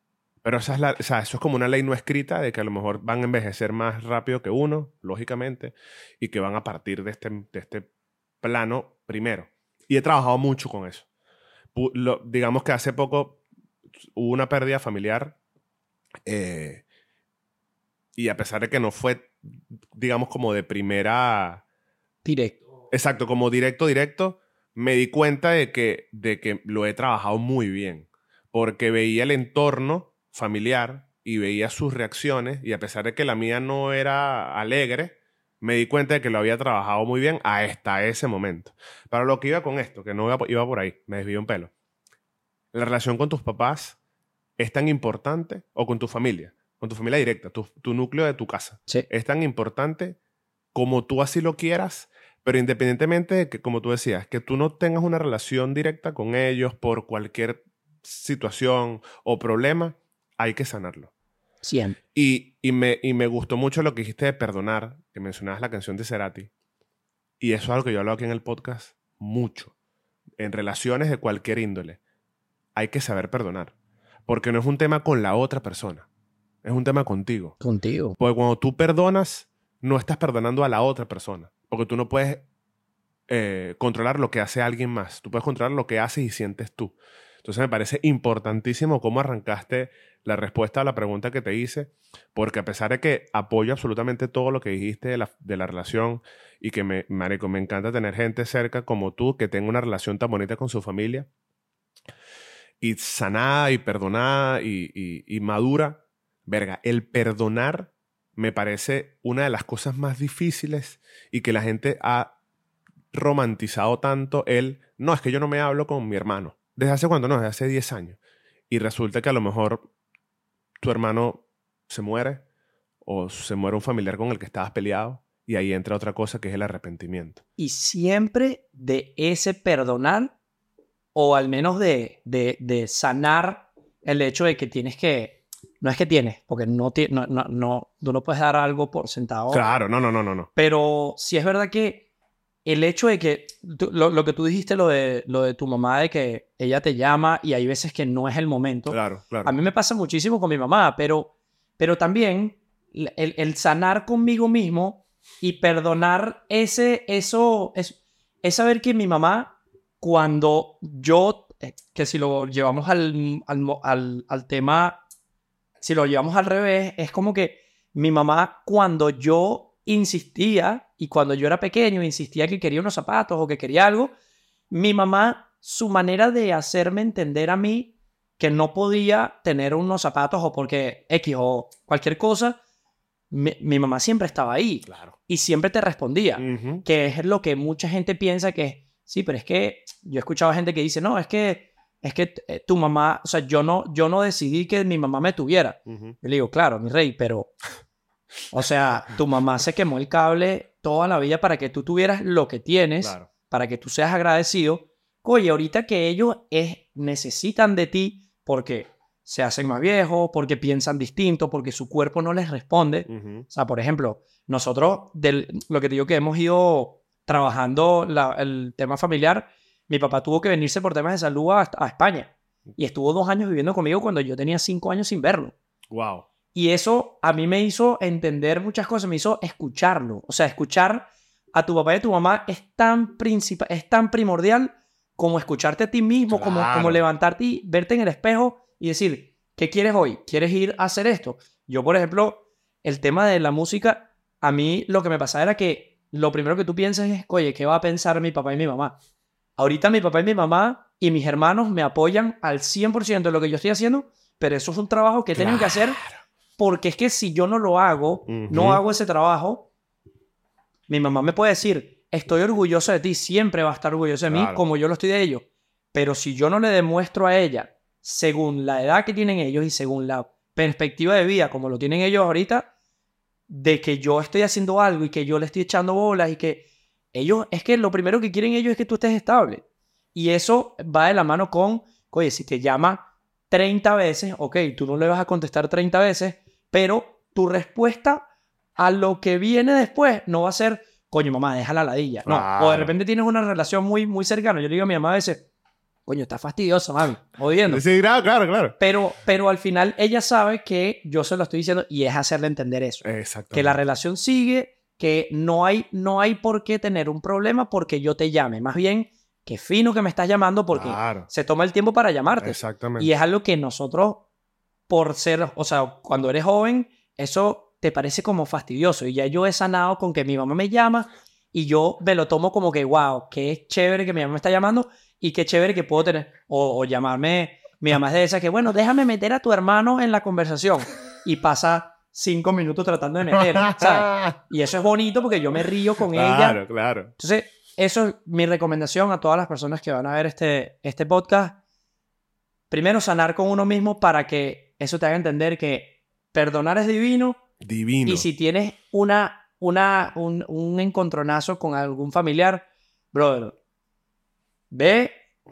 Pero esa es la, o sea, eso es como una ley no escrita de que a lo mejor van a envejecer más rápido que uno, lógicamente, y que van a partir de este, de este plano primero. Y he trabajado mucho con eso. Lo- digamos que hace poco hubo una pérdida familiar eh, y a pesar de que no fue, digamos, como de primera Directo. Exacto, como directo, directo, me di cuenta de que, de que lo he trabajado muy bien. Porque veía el entorno familiar y veía sus reacciones, y a pesar de que la mía no era alegre, me di cuenta de que lo había trabajado muy bien hasta ese momento. Pero lo que iba con esto, que no iba, iba por ahí, me desvió un pelo. La relación con tus papás es tan importante, o con tu familia, con tu familia directa, tu, tu núcleo de tu casa, Sí. es tan importante como tú así lo quieras, pero independientemente de que, como tú decías, que tú no tengas una relación directa con ellos por cualquier situación o problema, hay que sanarlo. Siempre. Y, y me, y me gustó mucho lo que dijiste de perdonar, que mencionabas la canción de Cerati. Y eso es algo que yo hablo aquí en el podcast mucho. En relaciones de cualquier índole. Hay que saber perdonar. Porque no es un tema con la otra persona. Es un tema contigo. Contigo. Porque cuando tú perdonas, no estás perdonando a la otra persona. Porque tú no puedes eh, controlar lo que hace alguien más. Tú puedes controlar lo que haces y sientes tú. Entonces me parece importantísimo cómo arrancaste la respuesta a la pregunta que te hice, porque a pesar de que apoyo absolutamente todo lo que dijiste de la, de la relación y que me, marico, me encanta tener gente cerca como tú que tenga una relación tan bonita con su familia y sanada y perdonada y, y- y madura, verga, el perdonar me parece una de las cosas más difíciles y que la gente ha romantizado tanto el, no, es que yo no me hablo con mi hermano. ¿Desde hace cuánto? No, desde hace 10 años. Y resulta que a lo mejor tu hermano se muere o se muere un familiar con el que estabas peleado y ahí entra otra cosa que es el arrepentimiento. Y siempre de ese perdonar, o al menos de, de, de sanar el hecho de que tienes que. No es que tienes, porque no, no, no, no, tú no puedes dar algo por sentado. Claro, no, no, no, no, no. Pero sí es verdad que el hecho de que tú- lo, lo que tú dijiste, lo de, lo de tu mamá, de que ella te llama y hay veces que no es el momento. Claro, claro. A mí me pasa muchísimo con mi mamá, pero, pero también el, el sanar conmigo mismo y perdonar ese, eso, es, es saber que mi mamá, cuando yo, eh, que si lo llevamos al, al, al tema, si lo llevamos al revés, es como que mi mamá, cuando yo insistía y cuando yo era pequeño, insistía que quería unos zapatos o que quería algo, mi mamá, su manera de hacerme entender a mí que no podía tener unos zapatos o porque X o cualquier cosa, mi, mi mamá siempre estaba ahí Claro. y siempre te respondía, que es lo que mucha gente piensa que sí, pero es que yo he escuchado gente que dice, no, es que es que eh, tu mamá, o sea, yo no yo no decidí que mi mamá me tuviera. Ujú. Yo le digo, claro, mi rey, pero o sea, tu mamá se quemó el cable toda la vida para que tú tuvieras lo que tienes Claro. para que tú seas agradecido. Oye, ahorita que ellos es, necesitan de ti porque se hacen más viejos, porque piensan distinto, porque su cuerpo no les responde. Ujú. O sea, por ejemplo, nosotros, del, lo que te digo que hemos ido trabajando la- el tema familiar, mi papá tuvo que venirse por temas de salud a, a España y estuvo dos años viviendo conmigo cuando yo tenía cinco años sin verlo. Wow. Y eso a mí me hizo entender muchas cosas, me hizo escucharlo. O sea, escuchar a tu papá y a tu mamá es tan, es tan primordial como escucharte a ti mismo, como, Claro. como levantarte y verte en el espejo y decir, ¿qué quieres hoy? ¿Quieres ir a hacer esto? Yo, por ejemplo, el tema de la música, a mí lo que me pasaba era que lo primero que tú piensas es, oye, ¿qué va a pensar mi papá y mi mamá? Ahorita mi papá y mi mamá y mis hermanos me apoyan al 100% de lo que yo estoy haciendo, pero eso es un trabajo que tienen que hacer porque es que si yo no lo hago, no hago ese trabajo, mi mamá me puede decir, estoy orgulloso de ti, siempre va a estar orgulloso de mí como yo lo estoy de ellos. Pero si yo no le demuestro a ella, según la edad que tienen ellos y según la perspectiva de vida como lo tienen ellos ahorita, de que yo estoy haciendo algo y que yo le estoy echando bolas y que ellos, es que lo primero que quieren ellos es que tú estés estable. Y eso va de la mano con, oye, si te llama 30 veces, ok, tú no le vas a contestar 30 veces, pero tu respuesta a lo que viene después no va a ser, coño, mamá, deja la ladilla. No, o de repente tienes una relación muy, muy cercana. Yo le digo a mi mamá a veces, coño, está fastidiosa, mami, jodiendo. Sí, claro, claro, claro. Pero, pero al final ella sabe que yo se lo estoy diciendo y es hacerle entender eso. Exacto. Que la relación sigue, que no hay, no hay por qué tener un problema porque yo te llame. Más bien, que fino que me estás llamando porque Claro. se toma el tiempo para llamarte. Exactamente. Y es algo que nosotros, por ser, o sea, cuando eres joven, eso te parece como fastidioso. Y ya yo he sanado con que mi mamá me llama y yo me lo tomo como que, wow, qué chévere que mi mamá me está llamando y qué chévere que puedo tener. O, o llamarme, mi mamá es de esas que, bueno, déjame meter a tu hermano en la conversación. Y pasa cinco minutos tratando de meter, ¿sabes? Y eso es bonito porque yo me río con ella. Claro, claro. Entonces, eso es mi recomendación a todas las personas que van a ver este, este podcast. Primero, sanar con uno mismo para que eso te haga entender que perdonar es divino. Divino. Y si tienes una, una, un, un encontronazo con algún familiar, brother, ve,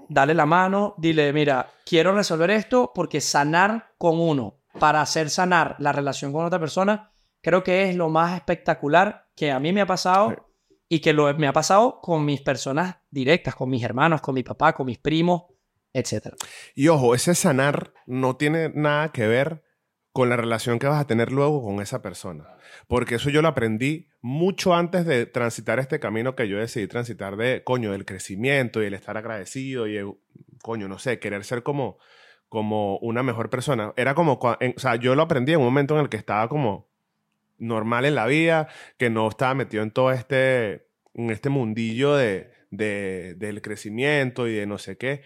dale la mano, dile, mira, quiero resolver esto porque sanar con uno para hacer sanar la relación con otra persona, creo que es lo más espectacular que a mí me ha pasado y que lo, me ha pasado con mis personas directas, con mis hermanos, con mi papá, con mis primos, etc. Y ojo, ese sanar no tiene nada que ver con la relación que vas a tener luego con esa persona. Porque eso yo lo aprendí mucho antes de transitar este camino que yo decidí transitar de, coño, del crecimiento y el estar agradecido y, el, coño, no sé, querer ser como, como una mejor persona. Era como, en- o sea, yo lo aprendí en un momento en el que estaba como normal en la vida, que no estaba metido en todo este, en este mundillo de, de- del crecimiento y de no sé qué.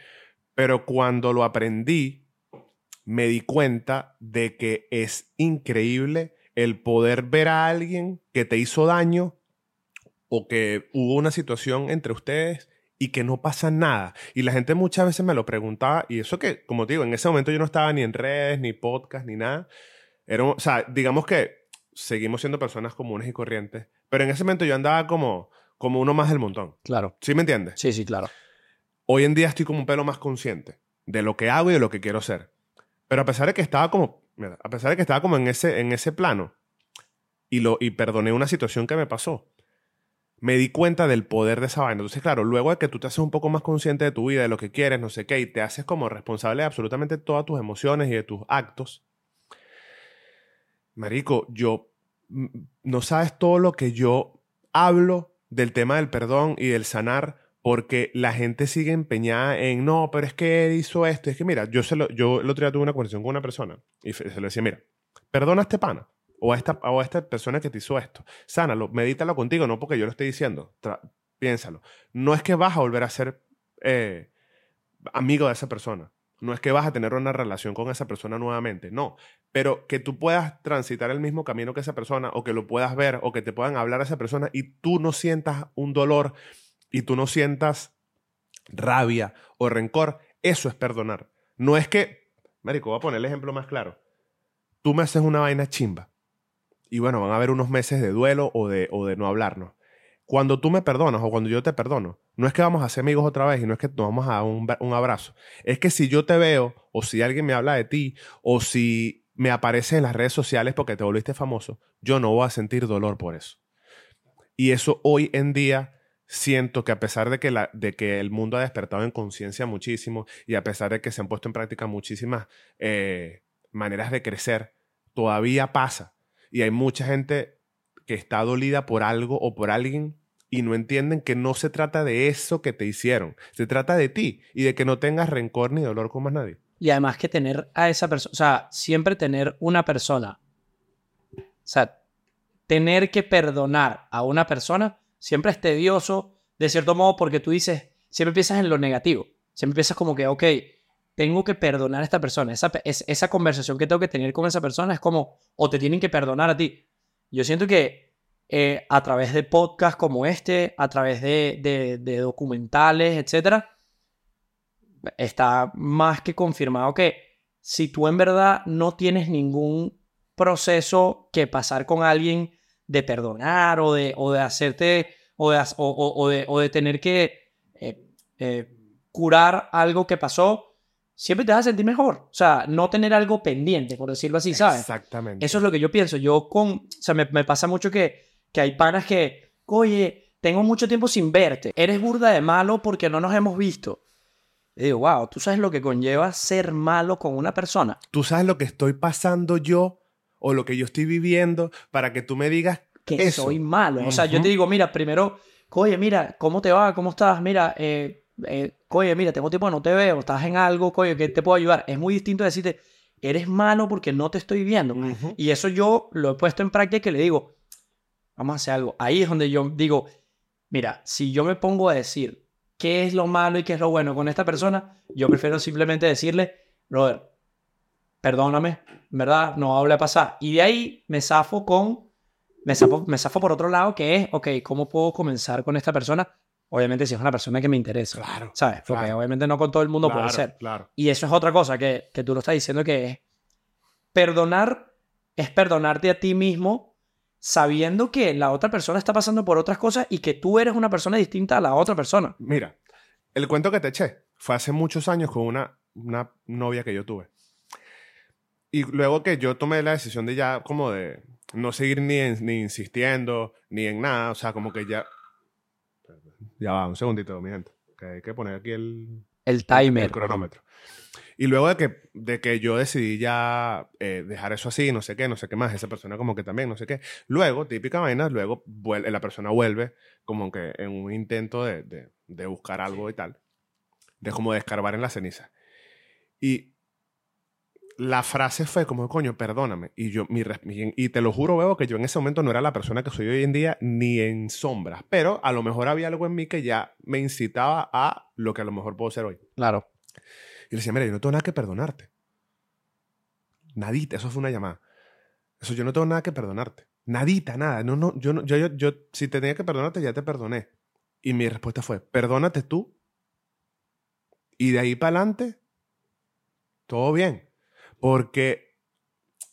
Pero cuando lo aprendí, me di cuenta de que es increíble el poder ver a alguien que te hizo daño o que hubo una situación entre ustedes y que no pasa nada. Y la gente muchas veces me lo preguntaba, y eso que, como te digo, en ese momento yo no estaba ni en redes, ni podcast, ni nada. Era, o sea, digamos que seguimos siendo personas comunes y corrientes, pero en ese momento yo andaba como, como uno más del montón. Claro. ¿Sí me entiendes? Sí, sí, claro. Hoy en día estoy como un pelo más consciente de lo que hago y de lo que quiero ser. Pero a pesar de que estaba como, a pesar de que estaba como en ese, en ese plano y, lo, y perdoné una situación que me pasó, me di cuenta del poder de esa vaina. Entonces, claro, luego de que tú te haces un poco más consciente de tu vida, de lo que quieres, no sé qué, y te haces como responsable de absolutamente todas tus emociones y de tus actos, Marico, yo mm, no sabes todo lo que yo hablo del tema del perdón y del sanar porque la gente sigue empeñada en no, pero es que él hizo esto. Es que mira, yo, se lo, yo el otro día tuve una conversación con una persona y se le decía, mira, perdona a este pana o a esta, o esta persona que te hizo esto. Sánalo, medítalo contigo, no porque yo lo esté diciendo. Tra- piénsalo. No es que vas a volver a ser eh, amigo de esa persona. No es que vas a tener una relación con esa persona nuevamente. No. Pero que tú puedas transitar el mismo camino que esa persona o que lo puedas ver o que te puedan hablar a esa persona y tú no sientas un dolor y tú no sientas rabia o rencor, eso es perdonar. No es que, Marico, voy a poner el ejemplo más claro. Tú me haces una vaina chimba y bueno, van a haber unos meses de duelo o de, o de no hablarnos. Cuando tú me perdonas o cuando yo te perdono, no es que vamos a ser amigos otra vez y no es que nos vamos a dar un, un abrazo. Es que si yo te veo o si alguien me habla de ti o si me aparece en las redes sociales porque te volviste famoso, yo no voy a sentir dolor por eso. Y eso hoy en día siento que a pesar de que, la, de que el mundo ha despertado en conciencia muchísimo y a pesar de que se han puesto en práctica muchísimas eh, maneras de crecer, todavía pasa. Y hay mucha gente que está dolida por algo o por alguien y no entienden que no se trata de eso que te hicieron, se trata de ti y de que no tengas rencor ni dolor con más nadie. Y además que tener a esa persona, o sea, siempre tener una persona, o sea, tener que perdonar a una persona siempre es tedioso, de cierto modo, porque tú dices, siempre piensas en lo negativo, siempre piensas como que, ok, tengo que perdonar a esta persona, esa, esa conversación que tengo que tener con esa persona es como, o te tienen que perdonar a ti. Yo siento que eh, a través de podcasts como este, a través de, de- de documentales, etcétera, está más que confirmado que si tú en verdad no tienes ningún proceso que pasar con alguien de perdonar o de, o de hacerte o de, ha- o, o- o de, o de tener que eh, eh, curar algo que pasó, siempre te vas a sentir mejor. O sea, no tener algo pendiente, por decirlo así, ¿sabes? Exactamente. Eso es lo que yo pienso. Yo con, o sea, me, me pasa mucho que, que hay panas que, oye, tengo mucho tiempo sin verte. Eres burda de malo porque no nos hemos visto. Y digo, wow, tú sabes lo que conlleva ser malo con una persona. Tú sabes lo que estoy pasando yo o lo que yo estoy viviendo para que tú me digas Que eso. soy malo. O sea, yo te digo, mira, primero, oye, mira, ¿cómo te va? ¿Cómo estás? Mira, eh, eh, oye, mira, tengo tiempo que no te veo, estás en algo, oye, ¿qué te puedo ayudar? Es muy distinto decirte, eres malo porque no te estoy viendo. Ujú. Y eso yo lo he puesto en práctica y le digo, vamos a hacer algo. Ahí es donde yo digo, mira, si yo me pongo a decir qué es lo malo y qué es lo bueno con esta persona, yo prefiero simplemente decirle, brother, perdóname, ¿verdad? No va a pasar. Y de ahí me zafo con, me zafo, me zafo por otro lado, que es, ok, ¿cómo puedo comenzar con esta persona? Obviamente si es una persona que me interesa, Claro. ¿sabes? Porque claro. obviamente no con todo el mundo puede Claro, ser. Claro. Y eso es otra cosa que, que tú lo estás diciendo que es perdonar es perdonarte a ti mismo sabiendo que la otra persona está pasando por otras cosas y que tú eres una persona distinta a la otra persona. Mira, el cuento que te eché fue hace muchos años con una, una novia que yo tuve. Y luego que yo tomé la decisión de ya como de no seguir ni, en- ni insistiendo, ni en nada, o sea, como que ya... Ya va, un segundito, mi gente. Que hay que poner aquí el, El timer. el cronómetro. Y luego de que, de que yo decidí ya eh, dejar eso así, no sé qué, no sé qué más, esa persona como que también, no sé qué. Luego, típica vaina, luego vuel- la persona vuelve como que en un intento de, de- de buscar algo y tal. De como de escarbar en la ceniza. Y la frase fue como, coño, perdóname. Y yo, mi, y te lo juro, veo que yo en ese momento no era la persona que soy hoy en día, ni en sombras. Pero a lo mejor había algo en mí que ya me incitaba a lo que a lo mejor puedo ser hoy. Claro. Y le decía, mira, yo no tengo nada que perdonarte. Nadita, eso fue una llamada. Eso yo no tengo nada que perdonarte. Nadita, nada. No, no, yo, no, yo, yo, yo, si te tenía que perdonarte, ya te perdoné. Y mi respuesta fue, perdónate tú. Y de ahí para adelante, todo bien. Porque,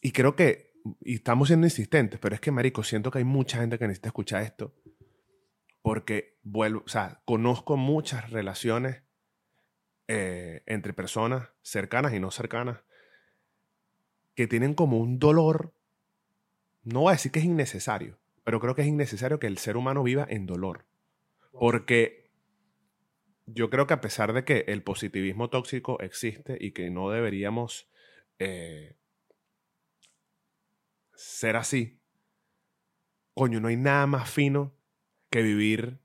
y creo que, y estamos siendo insistentes, pero es que, marico, siento que hay mucha gente que necesita escuchar esto. Porque vuelvo, o sea, conozco muchas relaciones eh, entre personas cercanas y no cercanas que tienen como un dolor, no voy a decir que es innecesario, pero creo que es innecesario que el ser humano viva en dolor. Porque yo creo que a pesar de que el positivismo tóxico existe y que no deberíamos eh, ser así, coño, no hay nada más fino que vivir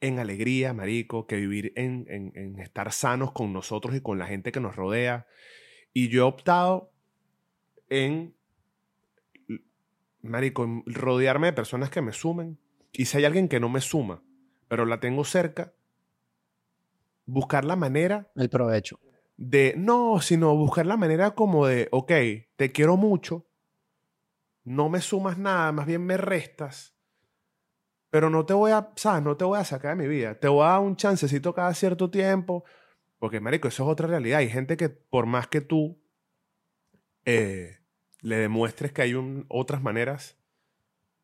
en alegría, marico, que vivir en, en- estar sanos con nosotros y con la gente que nos rodea. Y yo he optado en, marico, en rodearme de personas que me sumen. Y si hay alguien que no me suma, pero la tengo cerca, buscar la manera El provecho. De, no, sino buscar la manera como de, ok, te quiero mucho, no me sumas nada, más bien me restas, pero no te voy a, ¿sabes? No te voy a sacar de mi vida, te voy a dar un chancecito cada cierto tiempo, porque, marico, eso es otra realidad. Hay gente que por más que tú eh, le demuestres que hay otras maneras,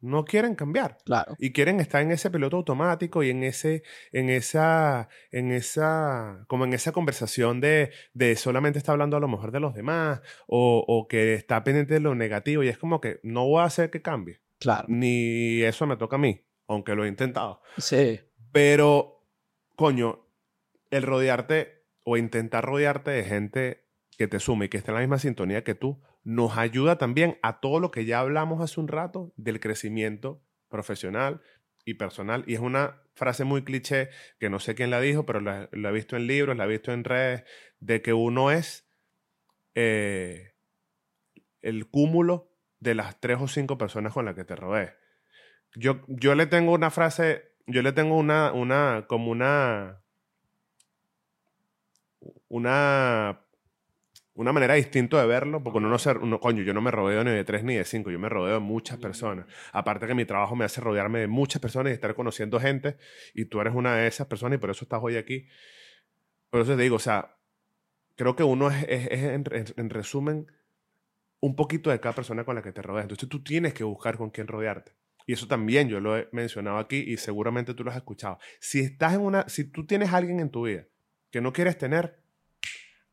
no quieren cambiar Claro. y quieren estar en ese piloto automático y en ese en esa en esa como en esa conversación de, de solamente está hablando a lo mejor de los demás o, o que está pendiente de lo negativo y es como que no voy a hacer que cambie Claro. ni eso me toca a mí aunque lo he intentado Sí. pero coño el rodearte o intentar rodearte de gente que te sume y que esté en la misma sintonía que tú nos ayuda también a todo lo que ya hablamos hace un rato del crecimiento profesional y personal. Y es una frase muy cliché que no sé quién la dijo, pero la, la he visto en libros, la he visto en redes, de que uno es eh, el cúmulo de las tres o cinco personas con las que te rodees. Yo, yo le tengo una frase, yo le tengo una, una, como una, una una manera distinta de verlo, porque uno no se, uno, coño, yo no me rodeo ni de tres ni de cinco, yo me rodeo de muchas personas. Aparte que mi trabajo me hace rodearme de muchas personas y estar conociendo gente, y tú eres una de esas personas y por eso estás hoy aquí. Por eso te digo, o sea, creo que uno es, es- es en, en- en resumen, un poquito de cada persona con la que te rodeas. Entonces tú tienes que buscar con quién rodearte. Y eso también yo lo he mencionado aquí y seguramente tú lo has escuchado. Si estás en una, si tú tienes a alguien en tu vida que no quieres tener,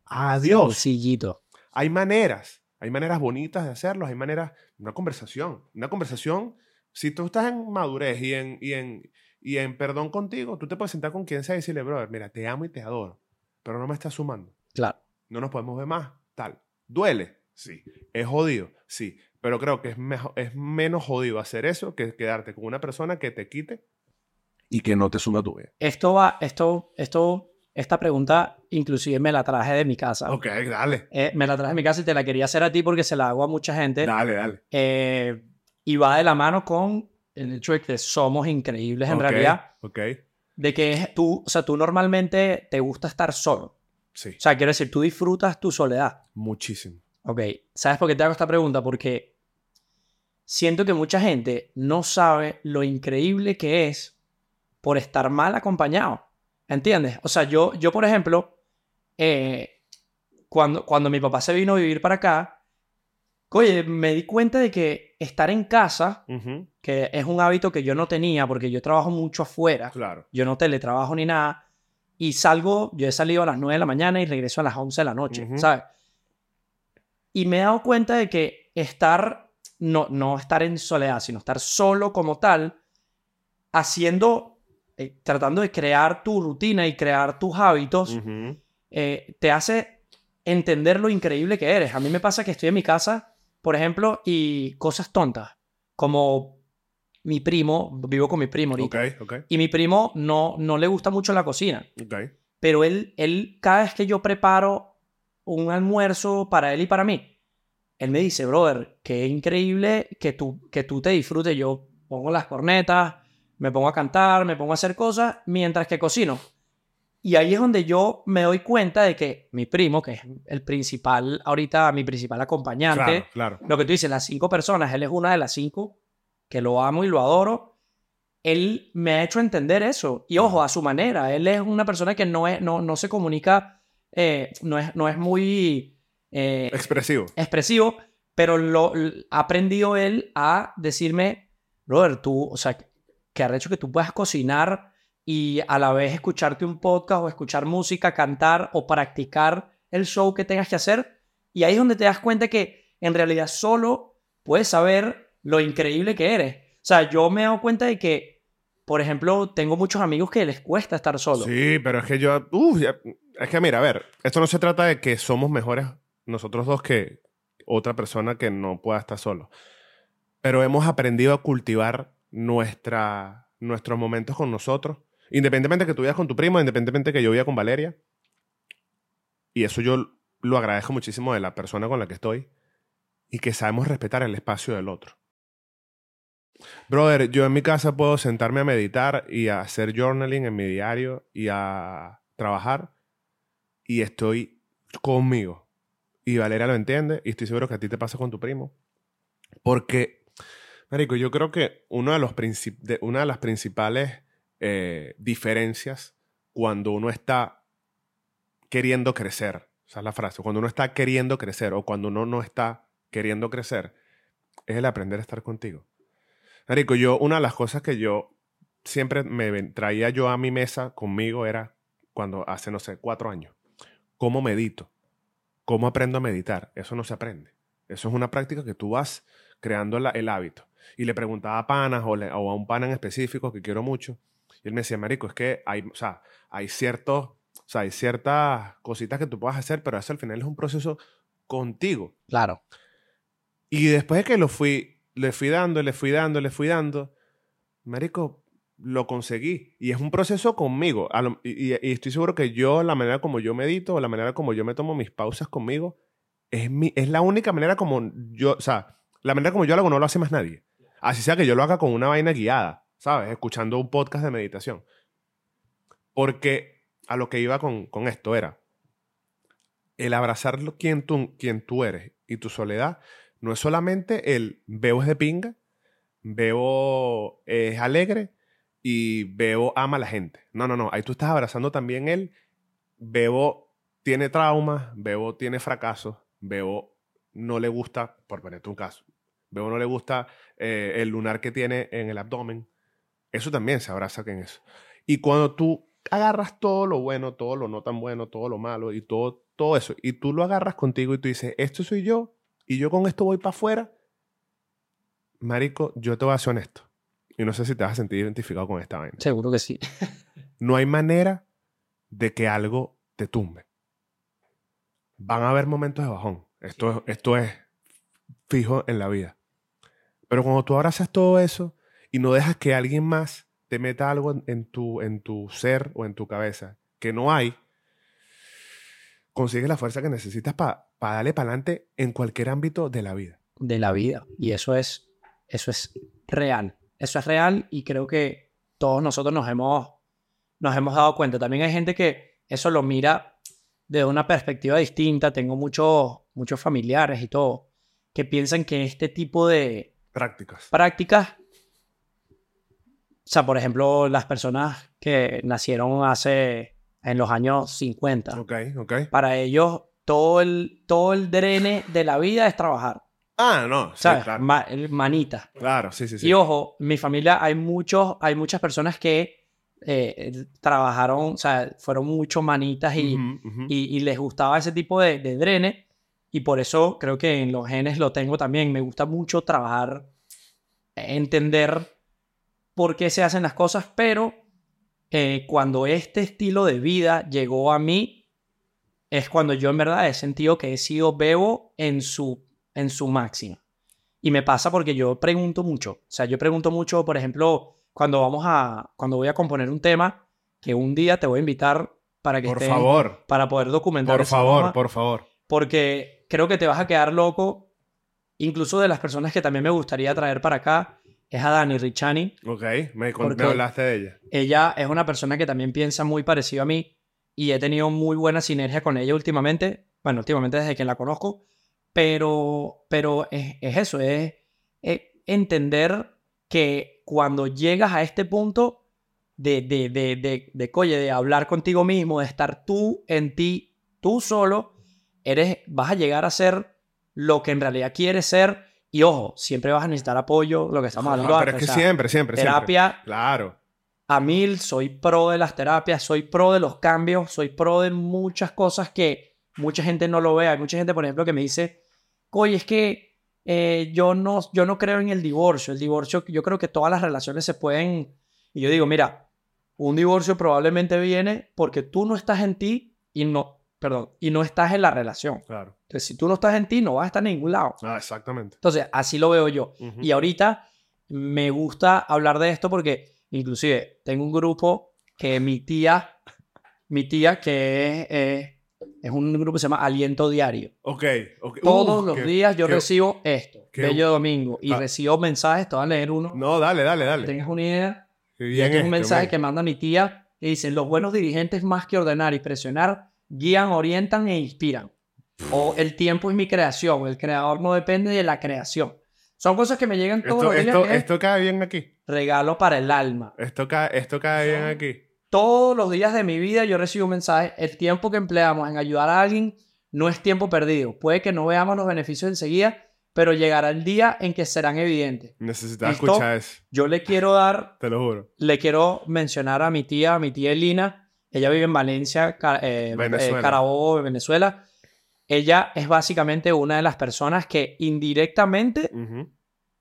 adiós. Sencillito. Hay maneras, hay maneras bonitas de hacerlo, hay maneras, una conversación, una conversación, si tú estás en madurez y en, y en, y en perdón contigo, tú te puedes sentar con quien sea y decirle, brother, mira, te amo y te adoro, pero no me estás sumando, Claro. no nos podemos ver más, tal. ¿Duele? Sí. ¿Es jodido? Sí. Pero creo que es, mejor, es menos jodido hacer eso que quedarte con una persona que te quite y que no te suma a tu vida. Esto va, esto, esto, esta pregunta inclusive me la traje de mi casa. Ok, dale. Eh, me la traje de mi casa y te la quería hacer a ti porque se la hago a mucha gente. Dale, dale. Eh, y va de la mano con el hecho de que somos increíbles en realidad. Ok. De que tú, o sea, tú normalmente te gusta estar solo. Sí. O sea, quiero decir, tú disfrutas tu soledad. Muchísimo. Ok, ¿sabes por qué te hago esta pregunta? Porque siento que mucha gente no sabe lo increíble que es por estar mal acompañado. ¿Entiendes? O sea, yo, yo por ejemplo, eh, cuando, cuando mi papá se vino a vivir para acá, oye, me di cuenta de que estar en casa, que es un hábito que yo no tenía porque yo trabajo mucho afuera, Claro. yo no teletrabajo ni nada, y salgo, yo he salido a las 9 de la mañana y regreso a las 11 de la noche. ¿sabes? Y me he dado cuenta de que estar, no, no estar en soledad, sino estar solo como tal, haciendo, eh, tratando de crear tu rutina y crear tus hábitos, eh, te hace entender lo increíble que eres. A mí me pasa que estoy en mi casa, por ejemplo, y cosas tontas, como mi primo, vivo con mi primo ahorita, y mi primo no, no le gusta mucho la cocina, pero él, él, cada vez que yo preparo un almuerzo para él y para mí, él me dice, brother, qué increíble que tú, que tú te disfrutes. Yo pongo las cornetas, me pongo a cantar, me pongo a hacer cosas mientras que cocino. Y ahí es donde yo me doy cuenta de que mi primo, que es el principal, ahorita mi principal acompañante, Claro, claro. lo que tú dices, las cinco personas, él es una de las cinco, que lo amo y lo adoro. Él me ha hecho entender eso. Y ojo, a su manera. Él es una persona que no, es, no, no se comunica, eh, no, es, no es muy eh, Expresivo. expresivo, pero lo, ha aprendido él a decirme, brother, tú, o sea, que ha hecho que tú puedas cocinar y a la vez escucharte un podcast o escuchar música, cantar o practicar el show que tengas que hacer. Y ahí es donde te das cuenta que en realidad solo puedes saber lo increíble que eres. O sea, yo me he dado cuenta de que, por ejemplo, tengo muchos amigos que les cuesta estar solo. Sí, pero es que yo. uf, es que mira, a ver, esto no se trata de que somos mejores nosotros dos que otra persona que no pueda estar solo. Pero hemos aprendido a cultivar nuestra, nuestros momentos con nosotros. Independientemente que tú vivas con tu primo, independientemente que yo viva con Valeria. Y eso yo lo agradezco muchísimo de la persona con la que estoy. Y que sabemos respetar el espacio del otro. Brother, yo en mi casa puedo sentarme a meditar y a hacer journaling en mi diario y a trabajar y estoy conmigo. Y Valeria lo entiende y estoy seguro que a ti te pasa con tu primo. Porque, Marico, yo creo que una de las principales eh, diferencias cuando uno está queriendo crecer, esa es la frase, cuando uno está queriendo crecer o cuando uno no está queriendo crecer, es el aprender a estar contigo. Marico, yo, una de las cosas que yo siempre me traía yo a mi mesa conmigo era cuando hace, no sé, cuatro años. ¿Cómo medito? ¿Cómo aprendo a meditar? Eso no se aprende. Eso es una práctica que tú vas creando el hábito. Y le preguntaba a panas o, le- o a un pana en específico que quiero mucho. Y él me decía, Marico, es que hay, o sea, hay ciertos, o sea, hay ciertas cositas que tú puedas hacer, pero eso al final es un proceso contigo. Claro. Y después de que lo fui, le fui dando, le fui dando, le fui dando, Marico, lo conseguí. Y es un proceso conmigo. A lo- y, y- y estoy seguro que yo, la manera como yo medito, la manera como yo me tomo mis pausas conmigo, es, mi, es la única manera como yo, o sea, la manera como yo lo hago no lo hace más nadie. Así sea que yo lo haga con una vaina guiada, ¿sabes? Escuchando un podcast de meditación. Porque a lo que iba con, con esto era el abrazar quien tú, quien tú eres y tu soledad no es solamente el veo es de pinga, veo es alegre y veo ama a la gente. No, no, no. Ahí tú estás abrazando también él. Veo tiene traumas, veo tiene fracasos, veo no le gusta, por ponerte un caso, veo no le gusta eh, el lunar que tiene en el abdomen. Eso también se abraza en eso. Y cuando tú agarras todo lo bueno, todo lo no tan bueno, todo lo malo y todo, todo eso, y tú lo agarras contigo y tú dices, esto soy yo, y yo con esto voy para afuera, Marico, yo te voy a ser honesto. Y no sé si te vas a sentir identificado con esta vaina. Seguro que sí. No hay manera de que algo te tumbe. Van a haber momentos de bajón. Esto, es- esto es fijo en la vida. Pero cuando tú abrazas todo eso y no dejas que alguien más te meta algo en, tu, en tu ser o en tu cabeza que no hay, consigues la fuerza que necesitas para darle para adelante en cualquier ámbito de la vida. de la vida. Y eso es, eso es real. Eso es real y creo que todos nosotros nos hemos, nos hemos dado cuenta. También hay gente que eso lo mira de una perspectiva distinta. Tengo muchos muchos familiares y todo, que piensan que este tipo de Prácticas. prácticas, o sea, por ejemplo, las personas que nacieron hace, en los años 50, Ok, ok. para ellos todo el, todo el drene de la vida es trabajar, Ah, no. Sí, ¿sabes? claro. Ma- manita. Claro, sí, sí, sí. Y ojo, en mi familia hay muchos, hay muchas personas que eh, trabajaron, o sea, fueron mucho manitas y, y les gustaba ese tipo de, de drene. Y por eso creo que en los genes lo tengo también. Me gusta mucho trabajar, entender por qué se hacen las cosas, pero eh, cuando este estilo de vida llegó a mí, es cuando yo en verdad he sentido que he sido bebo en su, en su máxima. Y me pasa porque yo pregunto mucho. O sea, yo pregunto mucho, por ejemplo, cuando vamos a, cuando voy a componer un tema, que un día te voy a invitar para que Por estés- favor. para poder documentar Por favor, por favor. porque creo que te vas a quedar loco. Incluso de las personas que también me gustaría traer para acá es a Dani Richani. Ok, me, me hablaste de ella. Ella es una persona que también piensa muy parecido a mí y he tenido muy buena sinergia con ella últimamente. Bueno, últimamente desde que la conozco. Pero, pero es, es eso, es, es entender que cuando llegas a este punto de, de, de, de, de, coye, de hablar contigo mismo, de estar tú en ti, tú solo, eres, vas a llegar a ser lo que en realidad quieres ser. Y ojo, siempre vas a necesitar apoyo, lo que estamos hablando Ah, pero es que o sea, siempre, siempre, siempre. terapia Claro. a mil, soy pro de las terapias, soy pro de los cambios, soy pro de muchas cosas que mucha gente no lo ve. Hay mucha gente, por ejemplo, que me dice, oye, es que eh, yo, no, yo no creo en el divorcio. El divorcio, yo creo que todas las relaciones se pueden... Y yo digo, mira, un divorcio probablemente viene porque tú no estás en ti y no, perdón, y no estás en la relación. Claro. Entonces, si tú no estás en ti, no vas a estar en ningún lado. Ah, exactamente. Entonces, así lo veo yo. Ujú. Y ahorita me gusta hablar de esto porque inclusive tengo un grupo que mi tía, mi tía que es, eh, es un grupo que se llama Aliento Diario. Ok, ok. Todos Uh, los qué- días yo qué- recibo esto, qué- Bello Domingo, y Ah. recibo mensajes, te voy a leer uno, No, dale, dale, dale. tengas una idea. Qué Y bien este es un esto, mensaje men. que manda mi tía que dice, los buenos dirigentes más que ordenar y presionar, guían, orientan e inspiran. O el tiempo es mi creación, el creador no depende de la creación. Son cosas que me llegan todos Esto, los días. esto, esto cae bien aquí. regalo para el alma. Esto cae, esto cae bien aquí. Todos los días de mi vida yo recibo un mensaje. El tiempo que empleamos en ayudar a alguien no es tiempo perdido. Puede que no veamos los beneficios enseguida, pero llegará el día en que serán evidentes. Necesitaba ¿Listo? escuchar eso. Yo le quiero dar, Te lo juro. le quiero mencionar a mi tía, a mi tía Elina. Ella vive en Valencia, eh, Venezuela. eh, Carabobo, Venezuela. Ella es básicamente una de las personas que indirectamente Ujú.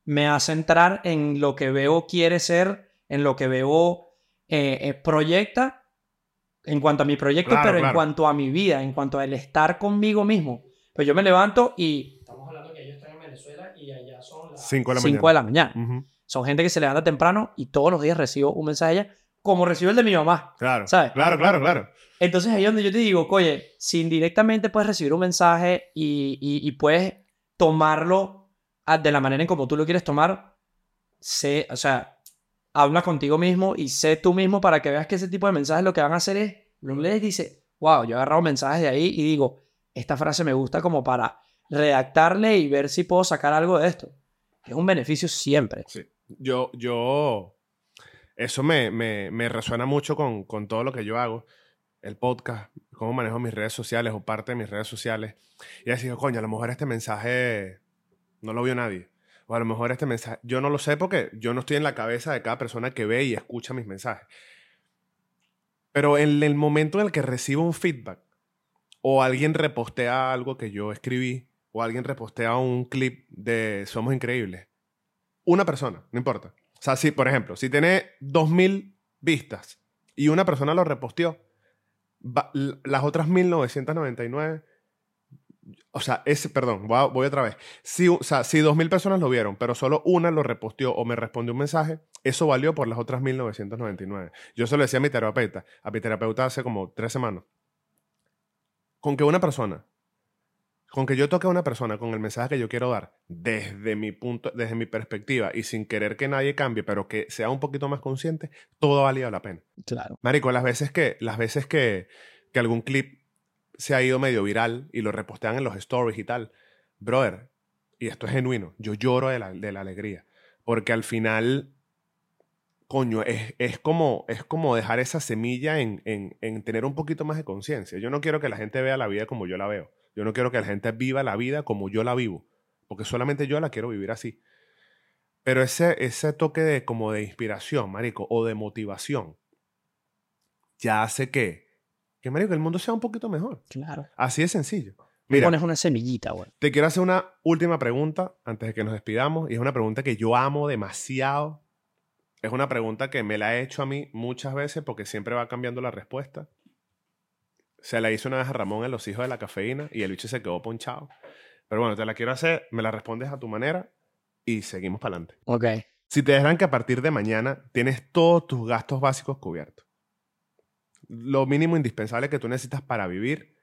me hace entrar en lo que veo quiere ser, en lo que veo eh, eh, proyecta en cuanto a mi proyecto, Claro, pero en claro. cuanto a mi vida, en cuanto al estar conmigo mismo. Pues yo me levanto y... Estamos hablando que ellos están en Venezuela y allá son las Cinco de la 5 de la mañana. Ujú. Son gente que se levanta temprano y todos los días recibo un mensaje de ella, como recibo el de mi mamá. Claro. ¿Sabes? Claro, claro, claro. Entonces ahí es donde yo te digo, oye, si indirectamente puedes recibir un mensaje y, y- y puedes tomarlo a- de la manera en como tú lo quieres tomar, sé, o sea, habla contigo mismo y sé tú mismo para que veas que ese tipo de mensajes lo que van a hacer es, lo lees y dice, wow, yo he agarrado mensajes de ahí y digo, esta frase me gusta como para redactarle y ver si puedo sacar algo de esto. Es un beneficio siempre. Sí. Yo, yo, eso me, me, me resuena mucho con, con todo lo que yo hago. El podcast, cómo manejo mis redes sociales o parte de mis redes sociales. Y así, coño, a lo mejor este mensaje no lo vio nadie. O a lo mejor este mensaje, yo no lo sé porque yo no estoy en la cabeza de cada persona que ve y escucha mis mensajes. Pero en el momento en el que recibo un feedback o alguien repostea algo que yo escribí o alguien repostea un clip de Somos Increíbles, una persona, no importa. Sea, si, por ejemplo, si tiene 2000 vistas y una persona lo reposteó, va- las otras 1999, o sea, ese, perdón, voy, voy otra vez. Si, o sea, si 2000 personas lo vieron, pero solo una lo reposteó o me respondió un mensaje, eso valió por las otras 1999. Yo se lo decía a mi terapeuta, a mi terapeuta hace como tres semanas. Con que una persona con que yo toque a una persona con el mensaje que yo quiero dar desde mi punto, desde mi perspectiva y sin querer que nadie cambie, pero que sea un poquito más consciente, todo ha valido la pena. Claro. Marico, las veces que, las veces que, que algún clip se ha ido medio viral y lo repostean en los stories y tal. Brother, y esto es genuino, yo lloro de la, de la alegría. Porque al final, coño, es, es, como, es como dejar esa semilla en, en, en tener un poquito más de conciencia. Yo no quiero que la gente vea la vida como yo la veo. Yo no quiero que la gente viva la vida como yo la vivo. Porque solamente yo la quiero vivir así. Pero ese, ese toque de como de inspiración, marico, o de motivación, ya hace que, que, marico, el mundo sea un poquito mejor. Claro. Así de sencillo. Mira, pones una semillita, güey. Te quiero hacer una última pregunta antes de que nos despidamos. Y es una pregunta que yo amo demasiado. Es una pregunta que me la he hecho a mí muchas veces porque siempre va cambiando la respuesta. Se la hizo una vez a Ramón en Los Hijos de la Cafeína y el bicho se quedó ponchado. Pero bueno, te la quiero hacer, me la respondes a tu manera y seguimos para adelante. Ok. Si te dejan que a partir de mañana tienes todos tus gastos básicos cubiertos, lo mínimo indispensable que tú necesitas para vivir,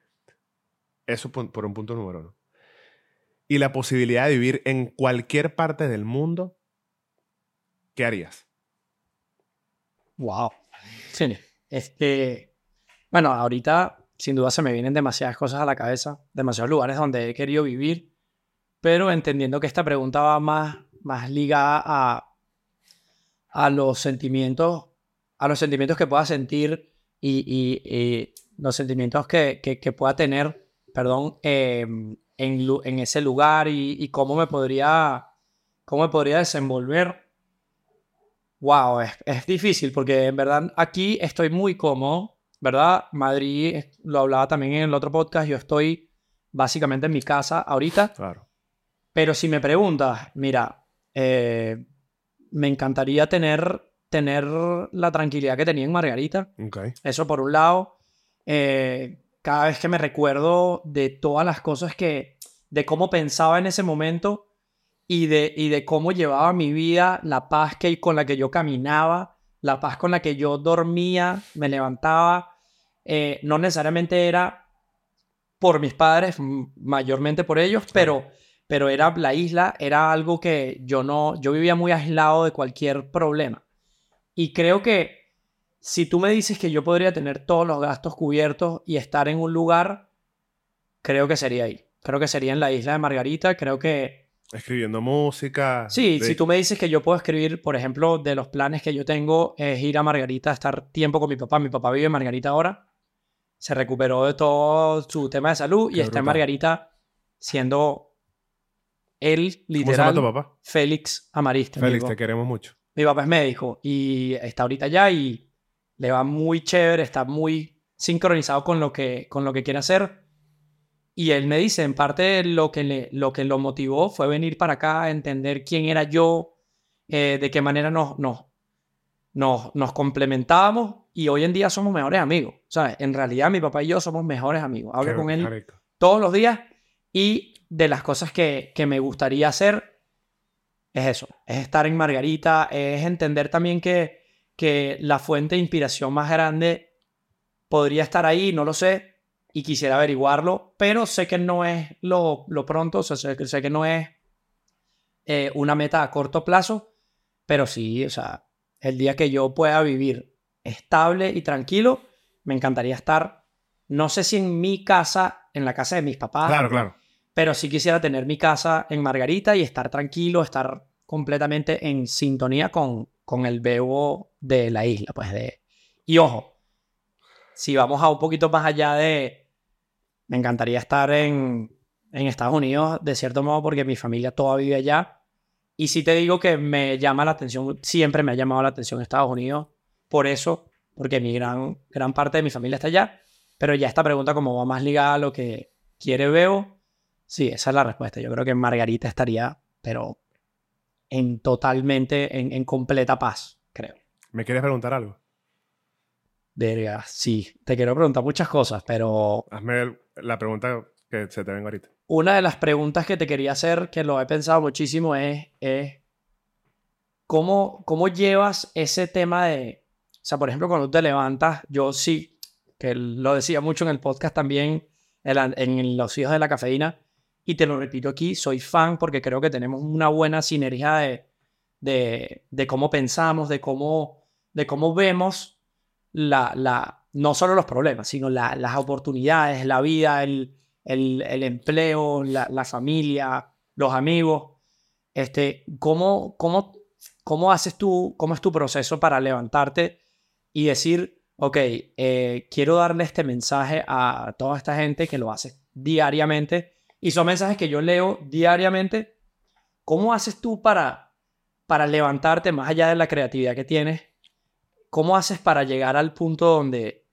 eso por un punto número uno. Y la posibilidad de vivir en cualquier parte del mundo, ¿qué harías? Wow. Sí, este, bueno, ahorita sin duda se me vienen demasiadas cosas a la cabeza, demasiados lugares donde he querido vivir, pero entendiendo que esta pregunta va más, más ligada a, a los sentimientos, a los sentimientos que pueda sentir y, los sentimientos que, que, pueda tener, perdón, em, en, en, ese lugar y, cómo me podría, cómo me podría desenvolver. Wow, es, es difícil porque en verdad aquí estoy muy cómodo, ¿verdad? Madrid, lo hablaba también en el otro podcast, yo estoy básicamente en mi casa ahorita. Claro. Pero si me preguntas, mira, eh, me encantaría tener, tener la tranquilidad que tenía en Margarita. Eso por un lado. Eh, cada vez que me recuerdo de todas las cosas que, de cómo pensaba en ese momento y de, y de cómo llevaba mi vida, la paz que, con la que yo caminaba, la paz con la que yo dormía, me levantaba, eh, no necesariamente era por mis padres, mayormente por ellos, pero pero era la isla, era algo que yo no, yo vivía muy aislado de cualquier problema. Y creo que si tú me dices que yo podría tener todos los gastos cubiertos y estar en un lugar, creo que sería ahí. Creo que sería en la isla de Margarita, creo que... Escribiendo música. Sí, si tú me dices que yo puedo escribir, por ejemplo, de los planes que yo tengo es ir a Margarita, estar tiempo con mi papá. Mi papá vive en Margarita ahora. Se recuperó de todo su tema de salud y está en Margarita siendo él, literal. ¿Cómo tu papá? Félix Amarista. Félix, te queremos mucho. Mi papá es médico y está ahorita allá y le va muy chévere, está muy sincronizado con lo que, con lo que quiere hacer. Y él me dice, en parte lo que, le, lo que lo motivó fue venir para acá, entender quién era yo, eh, de qué manera nos, nos, nos, nos complementábamos y hoy en día somos mejores amigos. Sea, en realidad mi papá y yo somos mejores amigos. Hablo con él todos los días y de las cosas que, me gustaría hacer es eso, es estar en Margarita, es entender también que, que la fuente de inspiración más grande podría estar ahí, no lo sé, y quisiera averiguarlo, pero sé que no es lo, pronto, o sea, sé, que no es eh, una meta a corto plazo, pero sí, o sea, el día que yo pueda vivir estable y tranquilo, me encantaría estar, no sé si en mi casa, en la casa de mis papás, claro, claro pero sí quisiera tener mi casa en Margarita y estar tranquilo, estar completamente en sintonía con, con el bebo de la isla, pues de... Y ojo, si vamos a un poquito más allá de... Me encantaría estar en, en Estados Unidos, de cierto modo, porque mi familia toda vive allá. Y si te digo que me llama la atención, siempre me ha llamado la atención Estados Unidos, por eso, porque mi gran, gran parte de mi familia está allá. Pero ya esta pregunta como va más ligada a lo que quiere Bebo, Sí, esa es la respuesta. Yo creo que Margarita estaría, pero en totalmente, en, completa paz, creo. ¿Me quieres preguntar algo? Verga, sí. Te quiero preguntar muchas cosas, pero... Hazme la pregunta que se te venga ahorita. Una de las preguntas que te quería hacer, que lo he pensado muchísimo, es, es ¿cómo, ¿cómo llevas ese tema de... O sea, por ejemplo, cuando te levantas, yo sí, que lo decía mucho en el podcast también, en, en Los Hijos de la Cafeína, y te lo repito aquí, soy fan porque creo que tenemos una buena sinergia de, de, de cómo pensamos, de cómo, de cómo vemos la, la, no solo los problemas, sino la- las oportunidades, la vida, el, el, el empleo, la, familia, los amigos. Este, ¿cómo, cómo, ¿Cómo haces tú, cómo es tu proceso para levantarte y decir, ok, eh, quiero darle este mensaje a toda esta gente que lo hace diariamente y son mensajes que yo leo diariamente? ¿Cómo haces tú para, para levantarte más allá de la creatividad que tienes? ¿Cómo haces para llegar al punto donde,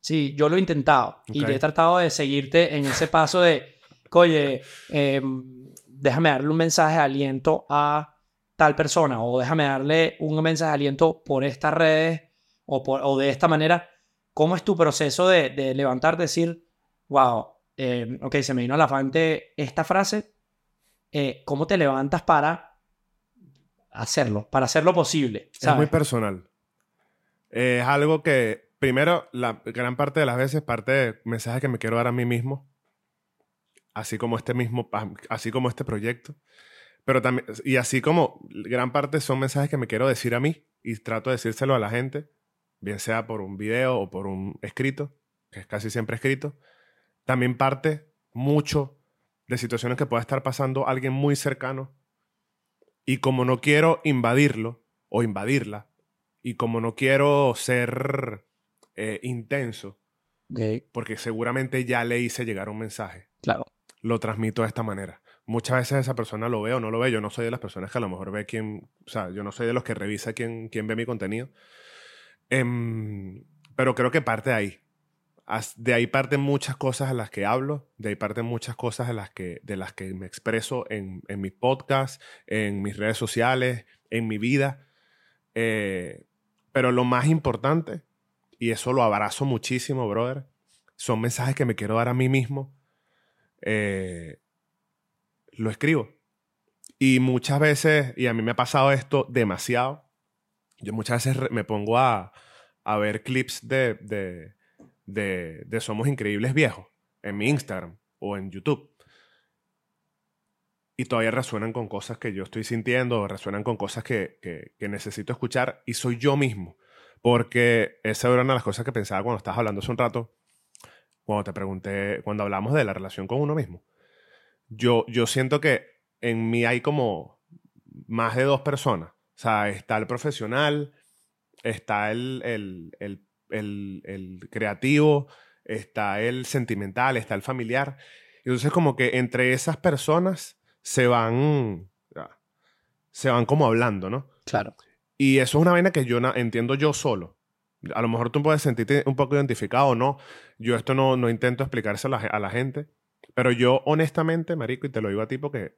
sí, yo lo he intentado y he tratado de seguirte en ese paso de, oye, em, déjame darle un mensaje de aliento a tal persona o déjame darle un mensaje de aliento por estas redes o, por, o de esta manera. ¿Cómo es tu proceso de, de levantarte y decir, wow, eh, ok, se me vino a la frente esta frase? eh, ¿Cómo te levantas para hacerlo, para hacer lo posible? Es muy ¿sabes? personal. Eh, es algo que, primero, la gran parte de las veces parte de mensajes que me quiero dar a mí mismo, así como este mismo, así como este proyecto. Pero también, y así como gran parte son mensajes que me quiero decir a mí y trato de decírselo a la gente, bien sea por un video o por un escrito, que es casi siempre escrito. También parte mucho de situaciones que pueda estar pasando alguien muy cercano y como no quiero invadirlo o invadirla, y como no quiero ser eh, intenso, porque seguramente ya le hice llegar un mensaje, claro. lo transmito de esta manera. Muchas veces esa persona lo ve o no lo ve. Yo no soy de las personas que a lo mejor ve quién, o sea, yo no soy de los que revisa quién, quién ve mi contenido. Em, pero creo que parte de ahí. De ahí parten muchas cosas a las que hablo, de ahí parten muchas cosas a las que, de las que me expreso en, en mis podcasts, en mis redes sociales, en mi vida. Eh, pero lo más importante, y eso lo abrazo muchísimo, brother, son mensajes que me quiero dar a mí mismo. Eh, lo escribo. Y muchas veces, y a mí me ha pasado esto demasiado, yo muchas veces me pongo a, a ver clips de, de, de, Somos Increíbles Viejos en mi Instagram o en YouTube. Y todavía resuenan con cosas que yo estoy sintiendo, resuenan con cosas que, que, que necesito escuchar y soy yo mismo. Porque esa era una de las cosas que pensaba cuando estabas hablando hace un rato, cuando te pregunté, cuando hablamos de la relación con uno mismo. Yo, yo siento que en mí hay como más de dos personas. O sea, está el profesional, está el, el, el, el, creativo, está el sentimental, está el familiar. Entonces como que entre esas personas se van, se van como hablando, ¿no? Claro. Y eso es una vaina que yo entiendo yo solo. A lo mejor tú puedes sentirte un poco identificado o no. Yo esto no, no intento explicárselo a, la a la gente. Pero yo, honestamente, marico, y te lo digo a ti porque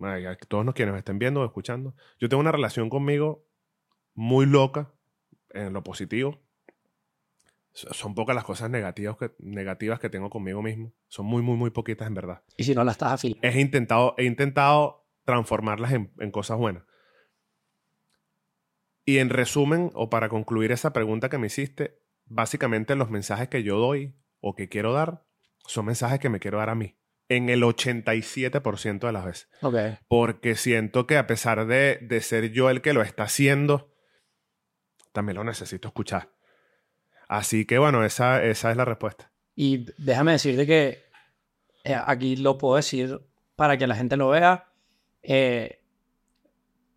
a todos los quienes me estén viendo o escuchando, yo tengo una relación conmigo muy loca en lo positivo. So- Son pocas las cosas negativas que, negativas que tengo conmigo mismo. Son muy, muy, muy poquitas en verdad Y si no la estás afilando. he intentado, he intentado transformarlas en, en cosas buenas. Y en resumen, o para concluir esa pregunta que me hiciste, básicamente los mensajes que yo doy o que quiero dar son mensajes que me quiero dar a mí. En el 87% de las veces. Ok. Porque siento que a pesar de, de ser yo el que lo está haciendo, también lo necesito escuchar. Así que bueno, esa, esa es la respuesta. Y déjame decirte que eh, aquí lo puedo decir para que la gente lo vea. eh,